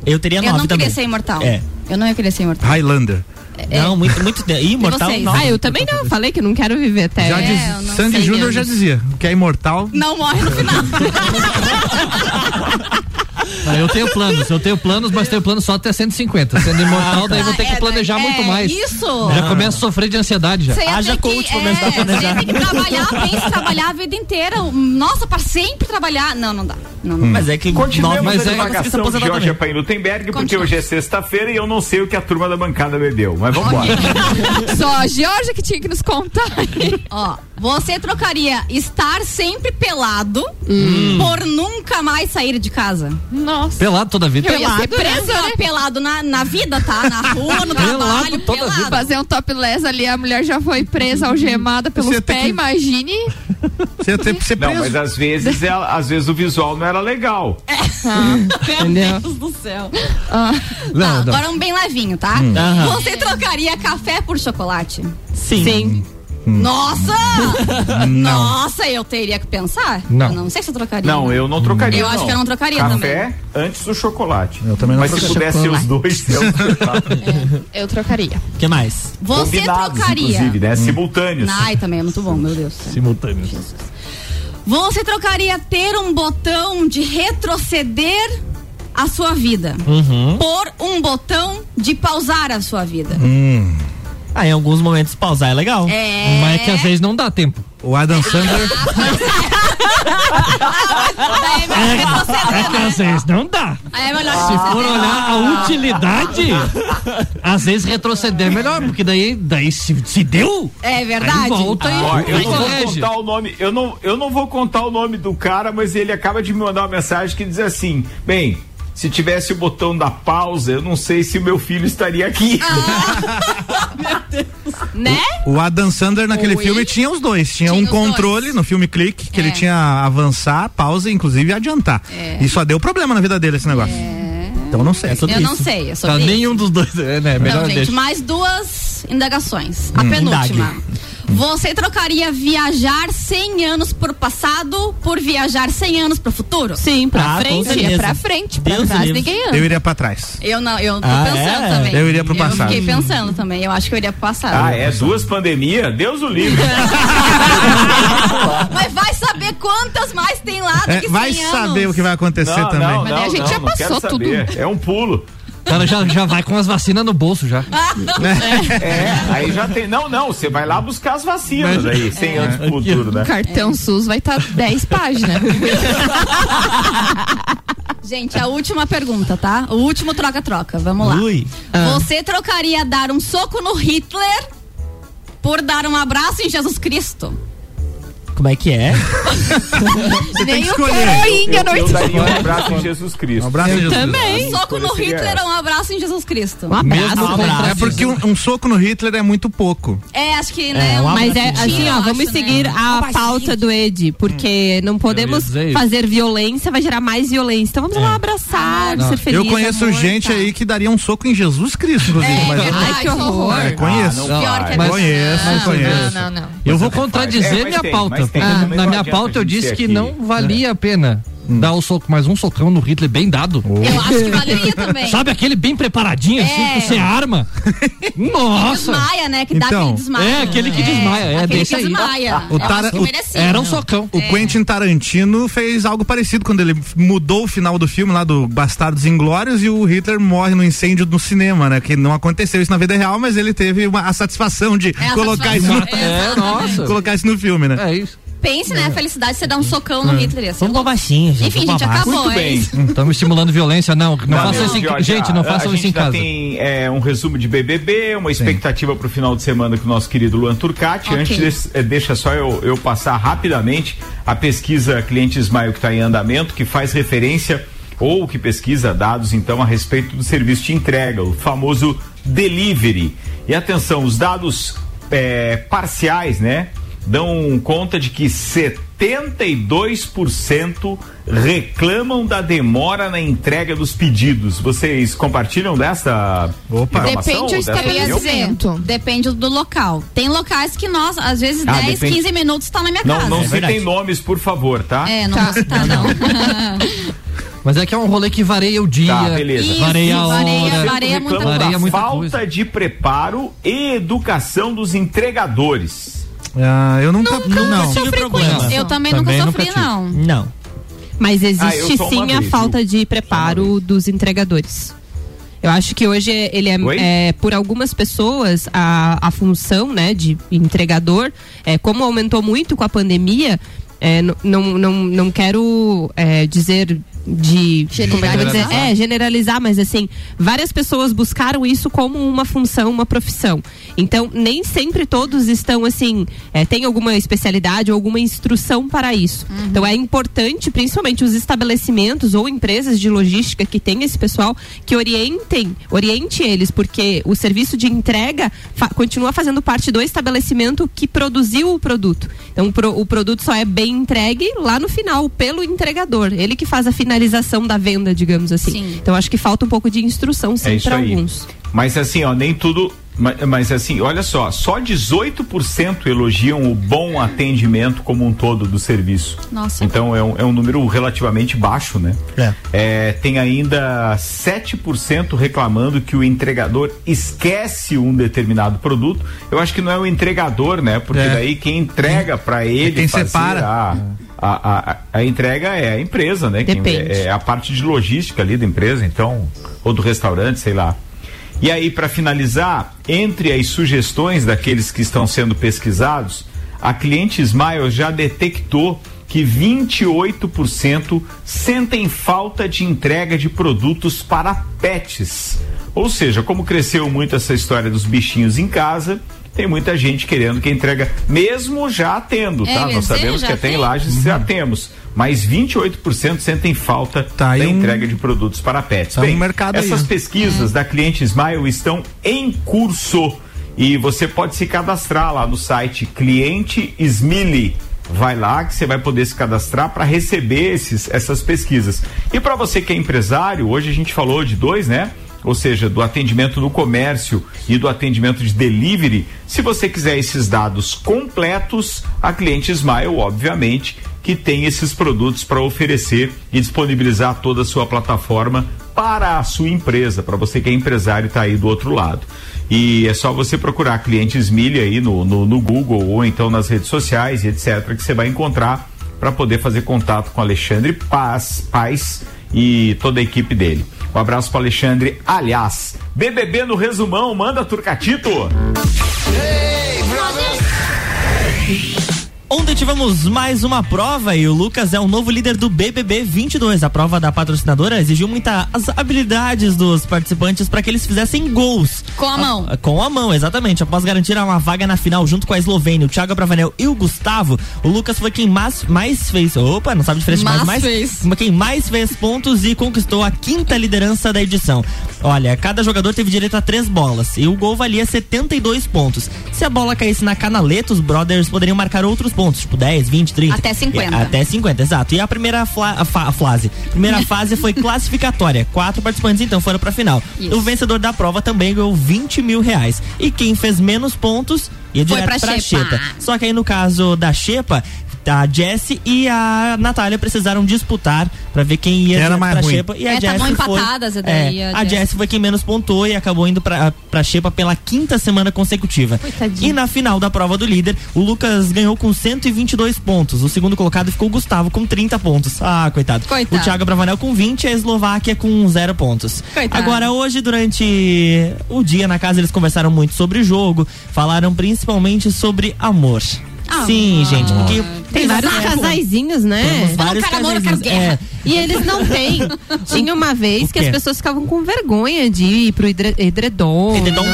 Eu teria Eu nove não queria também. ser imortal. É. Eu não ia querer ser imortal. Highlander. Não, muito, muito. (laughs) Imortal, não. Ah, eu também não. Falei que não quero viver até. Já É, diz, eu não Sandy Júnior já dizia que é imortal. Não morre no final. (laughs) Não, eu tenho planos, eu tenho planos, mas tenho planos só até 150. Sendo imortal, daí vou ter que É, planejar é, muito mais. Isso. Já começo a sofrer de ansiedade já. Haja coach pra me é, a planejar. Você ter que trabalhar, pensa, trabalhar a vida inteira. Nossa, pra sempre trabalhar. Não, não dá. Não, não. Mas é que Continuemos Mas a é- divagação de aposentar Jorge também. Paim Lutemberg, porque hoje é sexta-feira e eu não sei o que a turma da bancada bebeu. Mas vamos embora. (laughs) Só a Georgia que tinha que nos contar. (laughs) Ó, você trocaria estar sempre pelado por nunca mais sair de casa? Nossa. Pelado toda a vida. Eu ser presa, Não, né? pelado na, na vida, tá? Na rua, no (laughs) Pelado trabalho, toda pelado. Fazer um topless ali, a mulher já foi presa, algemada pelos Você pés, que- imagine. Você ia ter que ser Não, preso. mas às vezes, ela- às vezes o visual não era legal. (laughs) Meu Deus do céu. Não, tá, não. agora um bem levinho, tá? Aham. Você trocaria café por chocolate? Sim. Sim. Nossa! Nossa, eu teria que pensar. Não. Eu não sei se eu trocaria. Não, eu não trocaria. Eu acho que eu não trocaria Café antes do chocolate. Eu também não Mas se trocaria. pudesse ser os dois, eu (laughs) Eu trocaria. O que mais? Você combinados, trocaria. inclusive, né? Simultâneos. Ai, também é muito bom, meu Deus. do céu. Simultâneo. Você trocaria ter um botão de retroceder a sua vida Uhum. por um botão de pausar a sua vida? Ah, em alguns momentos pausar é legal. É. Mas é que às vezes não dá tempo. O Adam Sandler. (laughs) Daí é retroceder, É que né? às vezes não dá. Aí é melhor Se for olhar a utilidade, às vezes retroceder é melhor, porque daí, daí se, se deu, É aí verdade. volta e Ó, eu não vou contar o nome, eu não, eu não vou contar o nome do cara, mas ele acaba de me mandar uma mensagem que diz assim: bem, se tivesse o botão da pausa, eu não sei se o meu filho estaria aqui. (laughs) Né? O Adam Sandler naquele Oi? filme tinha os dois. Tinha, Tinha um controle dois. no filme Clique, que É. ele tinha avançar, pausa, inclusive adiantar. É. E só deu problema na vida dele esse negócio. Então não sei. Eu não sei, eu sou Tá, isso. nenhum dos dois, é, né? Melhor Não, gente, deixa. mais duas indagações. A Hum. penúltima. Indague. Você trocaria viajar 100 anos pro passado por viajar 100 anos pro futuro? Sim, pra Ah, frente. certeza. É pra frente, pra Deus trás ninguém anda. Eu iria pra trás. Eu não, eu tô Ah, pensando é? também. Eu iria pro Eu passado. fiquei pensando também. Eu acho que eu iria pro passado. Ah, é duas pandemias? Deus o livre. (laughs) Mas vai saber quantas mais tem lá do É, que 100 vai anos. saber o que vai acontecer Não, também. não, Mas daí a não, gente não, já não passou saber. É um pulo. O cara já, já vai com as vacinas no bolso já. (laughs) É, aí já tem. Não, não, você vai lá buscar as vacinas aí, 100 anos pro futuro, né? Cartão SUS vai estar 10 páginas. (laughs) Gente, a última pergunta, tá? O último troca-troca. Vamos lá. Ui. Você trocaria dar um soco no Hitler por dar um abraço em Jesus Cristo? Como é que é? Você tem Nem que o escolher. Coroinha Eu, não eu daria um abraço em Jesus Cristo. Um abraço em Jesus. Um soco no Hitler ou um abraço em Jesus Cristo? Um Mesmo abraço. com abraço. É porque um, um soco no Hitler é muito pouco. É, acho que, né? É, um Mas é assim, ó, acho, vamos né? seguir a pauta do Ed, porque não podemos fazer violência, vai gerar mais violência. Então vamos lá abraçar, Não. ser feliz. eu conheço amor, gente tá. aí que daria um soco em Jesus Cristo, inclusive. É mas Ai, que horror. É, conheço. Ah, não que é Mas- Conheço, mas- conheço. Não, não, não. Eu vou contradizer É, minha tem, pauta. Também na minha pauta eu disse que aqui. não valia a pena dar o soco, mais um socão no Hitler bem dado. Eu acho que valeria também. Sabe aquele bem preparadinho, assim, É. com sem arma? (laughs) Nossa! Desmaia, né? Que dá Então, aquele desmaia. é, aquele que desmaia, é, aquele desse que aí. desmaia. O Eu Tara- que o- merecia. Era um socão. O Quentin Tarantino fez algo parecido quando ele mudou o final do filme lá do Bastardos Inglórios e o Hitler morre no incêndio no cinema, né? Que não aconteceu isso na vida real, mas ele teve uma, a satisfação de É colocar isso, no, satisfação. É, nossa. colocar isso no filme, né? É isso. Pense, né? A felicidade de você dar um socão no Hitler. ia ser Vamos pra baixinho, gente. Enfim, gente, acabou. Muito é bem. isso. Estamos estimulando violência. Não, não, façam isso em Jorge, Gente, não a- façam isso em casa. tem é, um resumo de BBB, uma expectativa para o final de semana com o nosso querido Luan Turcati. Ok. Antes, desse- eh, deixa só eu, eu passar rapidamente a pesquisa Cliente Smile que está em andamento, que faz referência ou que pesquisa dados então a respeito do serviço de entrega, o famoso delivery. E atenção, os dados eh, parciais, né? Dão conta de que 72% reclamam da demora na entrega dos pedidos. Vocês compartilham dessa Opa. informação? Depende do estabelecimento. Depende do local. Tem locais que nós, às vezes, Ah, 10, depende. 15 minutos tá na minha Não, casa. não É citem verdade. nomes, por favor, tá? É, não vou citar, não. (laughs) Mas é que é um rolê que vareia o dia, Tá, beleza. Isso, vareia a vareia, hora. vareia muita Reclamam Vareia muita falta coisa. de preparo e educação dos entregadores. Ah, eu nunca, Nunca não. tive sofri com problema. isso. Eu também, Também nunca nunca sofri, tive. não. Não. Mas Ah, existe uma sim a vez, falta de preparo dos entregadores. Eu acho que hoje ele é, é, por algumas pessoas a, a função né de entregador é como aumentou muito com a pandemia é, n- não, não, não quero é, dizer de como é, dizer? Generalizar. é generalizar mas assim várias pessoas buscaram isso como uma função uma profissão. Então nem sempre todos estão assim é, tem alguma especialidade ou alguma instrução para isso. Então é importante principalmente os estabelecimentos ou empresas de logística que tem esse pessoal que orientem oriente eles porque o serviço de entrega fa- continua fazendo parte do estabelecimento que produziu o produto. Então o, pro- o produto só é bem entregue lá no final pelo entregador. Ele que faz a finalização da venda digamos assim Sim. então acho que falta um pouco de instrução sim É para alguns Mas assim, ó, nem tudo. ma- Mas, assim, olha só, só 18% elogiam o bom atendimento como um todo do serviço. Nossa. Então é um, é um número relativamente baixo, né? É. É, tem ainda 7% reclamando que o entregador esquece um determinado produto. Eu acho que não é o entregador, né? Porque É. daí quem entrega para ele quem fazer separa. A, a, a, a entrega é a empresa, né? Depende. é, é a parte de logística ali da empresa, então, ou do restaurante, sei lá. E aí, para finalizar, entre as sugestões daqueles que estão sendo pesquisados, a cliente Smile já detectou que 28% sentem falta de entrega de produtos para pets. Ou seja, como cresceu muito essa história dos bichinhos em casa, tem muita gente querendo que entrega, mesmo já tendo, É, tá? Nós sabemos já que até em tem. lajes já temos, mas 28% sentem falta Tá aí da um- entrega de produtos para pets. Tá um mercado aí, essas né? pesquisas da cliente Smile estão em curso e você pode se cadastrar lá no site Cliente Smile. Vai lá que você vai poder se cadastrar para receber esses, essas pesquisas. E para você que é empresário, hoje a gente falou de dois, né? Ou seja, do atendimento no comércio e do atendimento de delivery. Se você quiser esses dados completos, a cliente Smile, obviamente, que tem esses produtos para oferecer e disponibilizar toda a sua plataforma para a sua empresa, para você que é empresário e está aí do outro lado. E é só você procurar clientes milha aí no, no, no Google ou então nas redes sociais etc, que você vai encontrar para poder fazer contato com Alexandre Paz, Paz e toda a equipe dele. Um abraço para Alexandre. Aliás, BBB no resumão, manda Turcatito. Ontem tivemos mais uma prova e o Lucas é o novo líder do BBB 22. A prova da patrocinadora exigiu muitas habilidades dos participantes para que eles fizessem gols. Com a mão. Com a mão, exatamente. Após garantir uma vaga na final junto com a Eslovênia, o Thiago Bravanel e o Gustavo, o Lucas foi quem mais, mais fez. Opa, não sabe mais, Mais mais fez. quem mais fez pontos e conquistou a quinta liderança da edição. Olha, cada jogador teve direito a três bolas e o gol valia 72 pontos. Se a bola caísse na canaleta, os brothers poderiam marcar outros pontos, tipo 10, 20, 30. Até 50. É, até 50, exato. E a primeira fla, a fa- fase, primeira (laughs) fase foi classificatória. Quatro participantes então foram pra final. Isso. O vencedor da prova também ganhou 20 mil reais. E quem fez menos pontos ia Foi direto pra pra Xepa. Xepa. Só que aí no caso da Xepa, a Jessie e a Natália precisaram disputar pra ver quem ia Era pra mais ruim. Xepa. E a É, tavam Jessie foi. empatadas, e daí é, a a Jessie- foi quem menos pontuou e acabou indo pra, pra Xepa pela quinta semana consecutiva. E na final da prova do líder, o Lucas ganhou com 122 pontos. O segundo colocado ficou o Gustavo com 30 pontos. Ah, coitado. Coitado. O Thiago Bravanel com 20 e a Eslováquia com zero pontos. Coitado. Agora, hoje, durante o dia na casa, eles conversaram muito sobre jogo, falaram principalmente sobre amor. Sim, gente, porque Tem vários casaizinhos, né? Temos vários Quero namoro, casaizinhos, quero guerra. é. E eles não têm. (laughs) Tinha uma vez que as pessoas ficavam com vergonha de ir pro edre- edredom. Edredom?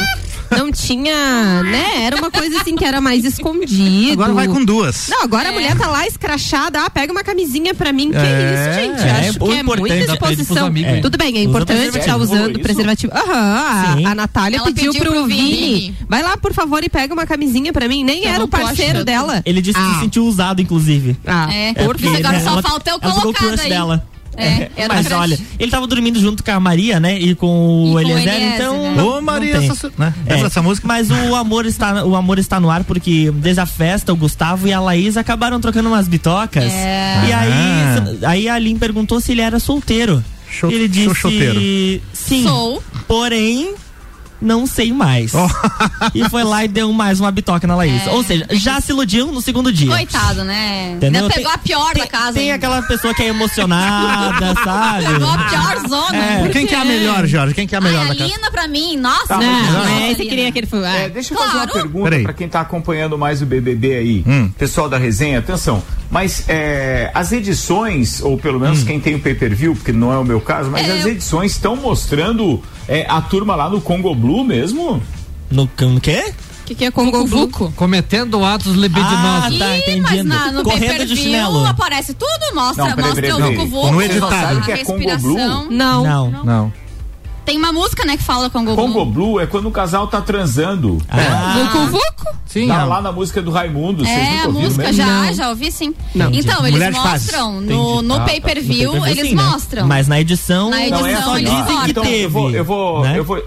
Não tinha, né? Era uma coisa assim que era mais escondido. Agora vai com duas. Não, agora a mulher tá lá escrachada. Ah, pega uma camisinha pra mim. Que É, isso, gente? é, Acho o que é muita é exposição. amigos, hein? Tudo bem, é importante estar usando Isso? preservativo. Aham, a, a Natália Ela pediu, pediu pro, Vini. Vini. Vai lá, por favor, e pega uma camisinha pra mim. Nem Eu era o parceiro dela. ele disse que Ah. se sentiu usado, inclusive. Ah, É, por porque agora né, só ela- falta eu ela pegou o colocar crush daí. dela. É, era Mas olha, ele tava dormindo junto com a Maria, né? E com o E com o Eliezer, Eliezer, então. né? Ô, Maria, essa, né? É, essa música? Mas o amor está, o amor está no ar porque desde a festa o Gustavo e a Laís acabaram trocando umas bitocas. É. E Ah. aí, aí a Aline perguntou se ele era solteiro. Show- ele disse show choteiro. sim. Sou. Porém, não sei mais. Oh. e foi lá e deu mais uma bitoca na Laís. É. Ou seja, já se iludiu no segundo dia. Coitado, né? Entendeu? Ainda pegou Tem- a pior tem, da casa. Tem ainda. aquela pessoa que é emocionada, (laughs) sabe? Pegou a pior zona. É. Quem que é a melhor, Jorge? Quem que é a melhor Ai, da a casa? Lina pra mim, nossa. Tá, Não, é, você queria que ele fosse. É, deixa eu fazer Claro. uma pergunta Peraí. para quem tá acompanhando mais o BBB aí. Hum. Pessoal da resenha, atenção. Mas é, as edições, ou pelo menos Hum. quem tem o pay-per-view, porque não é o meu caso, mas É, as eu- edições estão mostrando é, a turma lá no Congo Blue mesmo? No, no quê? O que, que é Congo Vuco? Cometendo atos Ah, libidinosos. tá, Ih, mas na, no Correndo de pay-per-view chinelo. aparece tudo, mostra, Não, peraí, mostra peraí, o peraí. Vucu No Vucu, Vocês não editado. que é Congo Blue? respiração. Não. Não. Não. Tem uma música, né, que fala Congo Blue. Congo Blue é quando o casal tá transando. Ah, Vucu Vucu? Sim, Tá é. lá na música do Raimundo, vocês É, nunca a música mesmo? já, Não. já ouvi sim. Não. Então, Mulher eles mostram no, no Ah, tá. pay-per-view, No pay-per-view eles sim, né? mostram. Mas na edição, Na Não, é edição, só eles dizem mostram. que então, teve. Eu vou, eu vou, né? eu vou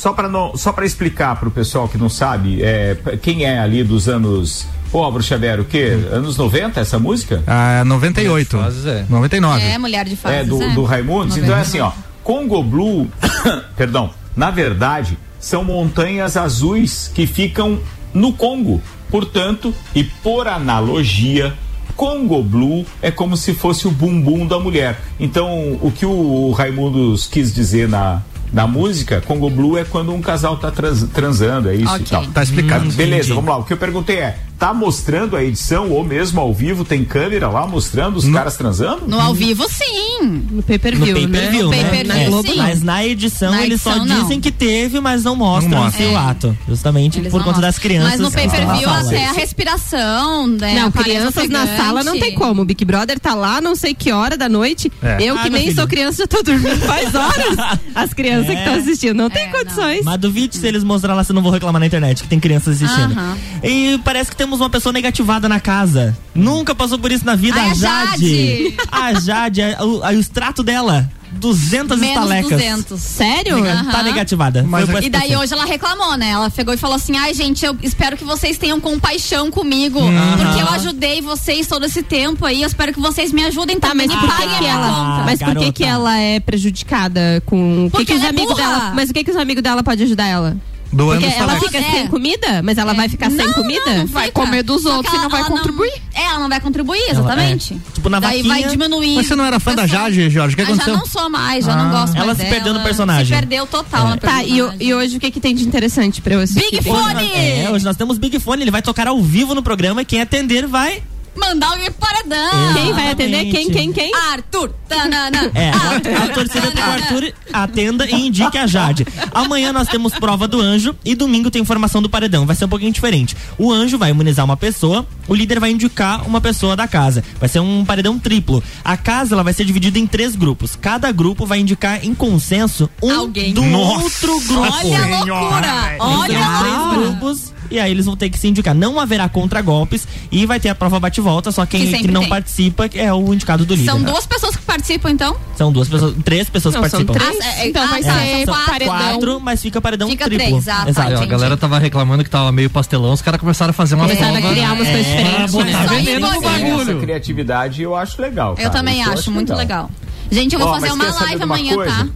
só para não, só para explicar pro pessoal que não sabe, é, quem é ali dos anos Pô, Bruxo Xavier, o quê? Anos 90 essa música? Ah, 98. Fases, é. 99. É, Mulher de Fases. É, do, do Raimundos. Então é assim, ó. Congo Blue, (coughs) perdão, na verdade, são montanhas azuis que ficam no Congo. Portanto, e por analogia, Congo Blue é como se fosse o bumbum da mulher. Então, o que o Raimundos quis dizer na, na música, Congo Blue é quando um casal tá trans- transando, é isso Ok. e tal. Tá explicado. Beleza, entendi. vamos lá. O que eu perguntei é: tá mostrando a edição ou mesmo ao vivo? Tem câmera lá mostrando os caras transando? No ao vivo, sim. No pay-per-view, no pay-per-view, No né? pay-per-view, É, sim. Mas na edição Na eles só edição, não. dizem que teve, mas não mostram Não mostra. o É. ato. Justamente Eles por não conta mostram. das crianças. Mas no pay-per-view sala. é a respiração. Né, Não, crianças na sala não tem como. O Big Brother tá lá, não sei que hora da noite. É. Eu Ah, que meu nem filho. sou criança, já tô dormindo faz horas. (laughs) As crianças É. que estão assistindo. Não tem É, condições. Mas duvide se eles mostrarem lá, se eu não vou reclamar na internet, que tem crianças assistindo. E parece que temos uma pessoa negativada na casa. Nunca passou por isso na vida, Ai, a a Jade. A Jade, a- o, a- o extrato dela, 200 Menos estalecas. 200. Sério? Nega- Tá negativada. Mas por E daí hoje ela reclamou, né? Ela pegou e falou assim: ai, gente, eu espero que vocês tenham compaixão comigo. Uhum. Porque eu ajudei vocês todo esse tempo aí. Eu espero que vocês me ajudem Tá, também mas e por que, paguem a que minha ela, conta. mas por que, que ela é prejudicada com o que, Porque que os é amigos burra. dela? Mas o que que os amigos dela podem ajudar ela? Do Porque ano ela fica É. sem comida, mas ela vai ficar sem Não, comida? não, Vai fica. comer dos Só outros e ela- não vai ela contribuir. É, ela não vai contribuir, exatamente. é. Tipo, na Daí vaquinha- vai diminuir. Mas você não era fã da Jade, Jorge? O que Ah, aconteceu? Já não sou mais, já Ah. não gosto mais Ela se perdeu no personagem. Se perdeu total na Tá, e, e hoje o que, que tem de interessante pra eu assistir? Big Fone! é, hoje nós temos Big Fone, ele vai tocar ao vivo no programa e quem atender vai. Mandar alguém pro paredão. Quem vai atender? Quem, quem, quem? Arthur. Tanana. É, Arthur. a, a torcida tem que o Arthur (laughs) atenda e indique a Jade. Amanhã nós temos prova do anjo e domingo tem formação do paredão. Vai ser um pouquinho diferente. O anjo vai imunizar uma pessoa, o líder vai indicar uma pessoa da casa. Vai ser um paredão triplo. A casa ela vai ser dividida em três grupos. Cada grupo vai indicar em consenso um Alguém. do Nossa outro grupo. Olha a loucura. Olha a três loucura. grupos e aí eles vão ter que se indicar. Não haverá contragolpes e vai ter a prova bate bate-volta, só quem Que que, não tem. participa é o indicado do líder. São duas pessoas que participam, então? São duas pessoas, três pessoas Não, que são participam. três. Ah, é- Então ah, vai tá, ser quatro. paredão. Quatro, mas fica paredão Fica triplo. três, ah, tá, Exato. Aí, ó, a galera tava reclamando que tava meio pastelão, os caras começaram a fazer umas Começaram a provas. criar umas coisas É, diferentes, botar né? Veneno isso no aí. Essa bagulho. criatividade eu acho legal. Eu cara. também Isso eu acho, muito legal. Gente, eu vou Ó, fazer uma live uma amanhã, tá?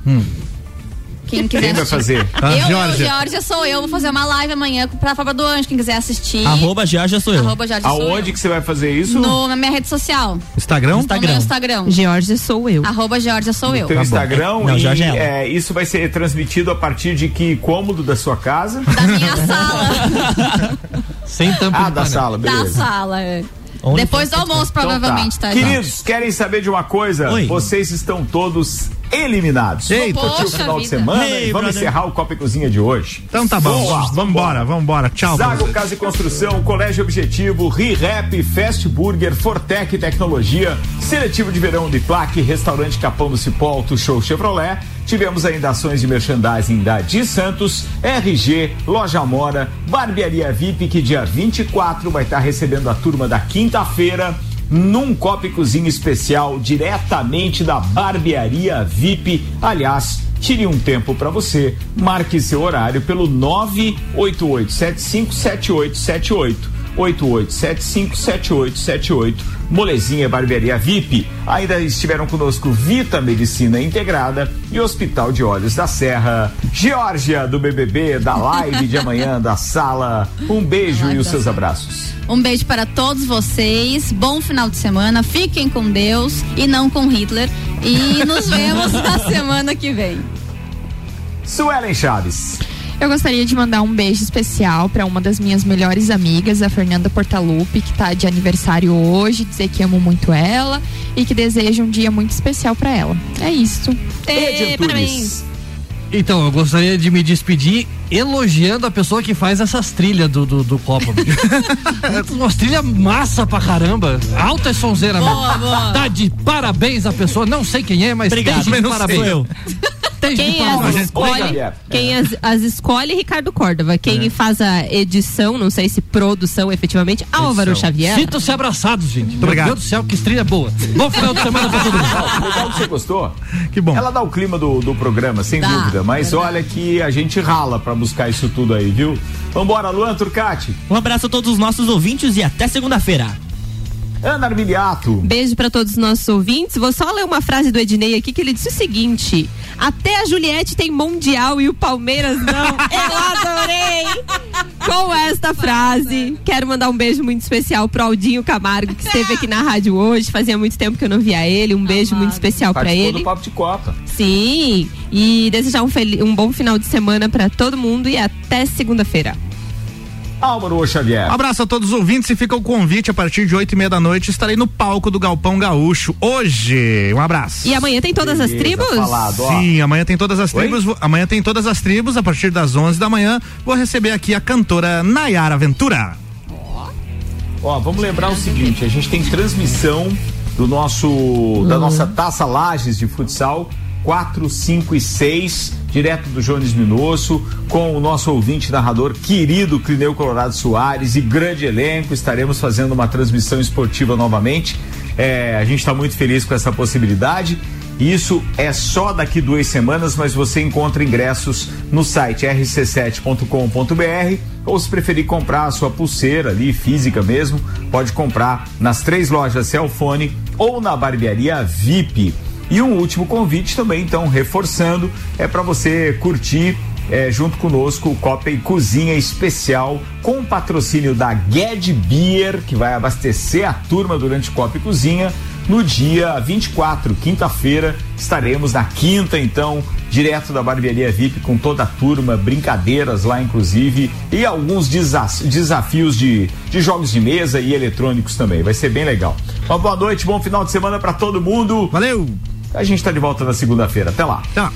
Quem quiser Quem vai fazer? Ah, eu, Georgia. Georgia sou eu, vou fazer uma live amanhã pra Fábio do Anjo, quem quiser assistir. Arroba Georgia sou eu. Arroba Georgia sou Aonde eu. que você vai fazer isso? No, na minha rede social. Instagram? No meu Instagram. Georgia sou eu. Arroba Georgia sou eu. Teu Instagram Não, e é é, isso vai ser transmitido a partir de que cômodo da sua casa? Da minha sala. (laughs) Sem tampa Ah, da panela. sala, da beleza. sala, é. Onde Depois do almoço, provavelmente, Então tá? Queridos, querem saber de uma coisa? Oi. Vocês estão todos eliminados. Eita. Curtir o Poxa final de vida. semana Hey, e vamos brother. encerrar o Copa e Cozinha de hoje. Então tá bom, Vamos lá, vamos, vamos embora, vamos embora. Tchau. Zago. Casa e Construção, Colégio Objetivo, ReRap, Fast Burger, Fortec Tecnologia, Seletivo de Verão de Plaque, Restaurante Capão do Cipó, Auto Show Chevrolet. Tivemos ainda ações de merchandising da Di Santos, RG, Loja Amora, Barbearia VIP, que dia 24 vai estar recebendo a turma da quinta-feira num Copa e Cozinha especial diretamente da Barbearia VIP. Aliás, tire um tempo para você, marque seu horário pelo 988757878. 88757878. Molezinha Barbearia VIP. Ainda estiveram conosco Vita Medicina Integrada e Hospital de Olhos da Serra. Geórgia do BBB, da live de amanhã, da sala. Um beijo e os seus abraços. Um beijo para todos vocês. Bom final de semana. Fiquem com Deus e não com Hitler. E nos vemos (laughs) na semana que vem. Suelen Chaves. Eu gostaria de mandar um beijo especial para uma das minhas melhores amigas, a Fernanda Portalupe, que tá de aniversário hoje, dizer que amo muito ela e que desejo um dia muito especial para ela. É isso. Ed Antunes. Então, eu gostaria de me despedir elogiando a pessoa que faz essas trilhas do, do, do Copa. (laughs) Umas trilhas massa pra caramba. Alta e sonzeira Boa, mesmo. boa. Tá de parabéns a pessoa. Não sei quem é, mas Obrigado, tem de parabéns. sou eu. (laughs) Tem Quem as escolhe, Xavier. quem as, as escolhe é Ricardo Córdova. Quem faz a edição, não sei se produção efetivamente, Álvaro Xavier. Sintam-se abraçados, gente. Meu obrigado. Deus do céu, que trilha boa. Bom final de semana pra todo mundo. Legal que você gostou? Que bom. Ela dá o clima do, do programa, sem Dá, dúvida. Mas verdade. olha que a gente rala pra buscar isso tudo aí, viu? Vambora, Luan Turcati. Um abraço a todos os nossos ouvintes e até segunda-feira. Ana Armiliato. Beijo pra todos os nossos ouvintes. Vou só ler uma frase do Ednei aqui que ele disse o seguinte: Até a Juliette tem mundial e o Palmeiras não. (laughs) Eu adorei! Com esta frase, quero mandar um beijo muito especial pro Aldinho Camargo, que esteve aqui na rádio hoje. Fazia muito tempo que eu não via ele. Um beijo muito especial pra Participou ele. do Papo de Copa. Sim, e desejar um, um bom final de semana pra todo mundo e até segunda-feira. Álvaro Xavier. Um abraço a todos os ouvintes e fica o convite a partir de oito e meia da noite. Estarei no palco do Galpão Gaúcho hoje. Um abraço. E amanhã tem todas as Beleza, tribos? falado. Sim, amanhã tem todas as Oi? tribos. Amanhã tem todas as tribos. A partir das 11 da manhã, vou receber aqui a cantora Nayara Ventura. Ó, vamos lembrar o seguinte, a gente tem transmissão do nosso da nossa Taça Lages de futsal 4, 5 e 6, direto do Jones Minosso, com o nosso ouvinte narrador querido Clineu Colorado Soares e grande elenco. Estaremos fazendo uma transmissão esportiva novamente. É, a gente está muito feliz com essa possibilidade. Isso é só daqui duas semanas, mas você encontra ingressos no site rc7.com.br ou se preferir comprar a sua pulseira ali, física mesmo, pode comprar nas três lojas Celfone ou na barbearia VIP. E um último convite também, então, reforçando, é para você curtir é, junto conosco o Copa e Cozinha Especial com o patrocínio da Ged Beer, que vai abastecer a turma durante Copa e Cozinha. No dia 24, quinta-feira, estaremos na quinta, então, direto da barbearia VIP com toda a turma, brincadeiras lá, inclusive, e alguns desa- desafios de, de jogos de mesa e eletrônicos também. Vai ser bem legal. Uma boa noite, bom final de semana para todo mundo. Valeu! A gente está de volta na segunda-feira. Até lá. Tá.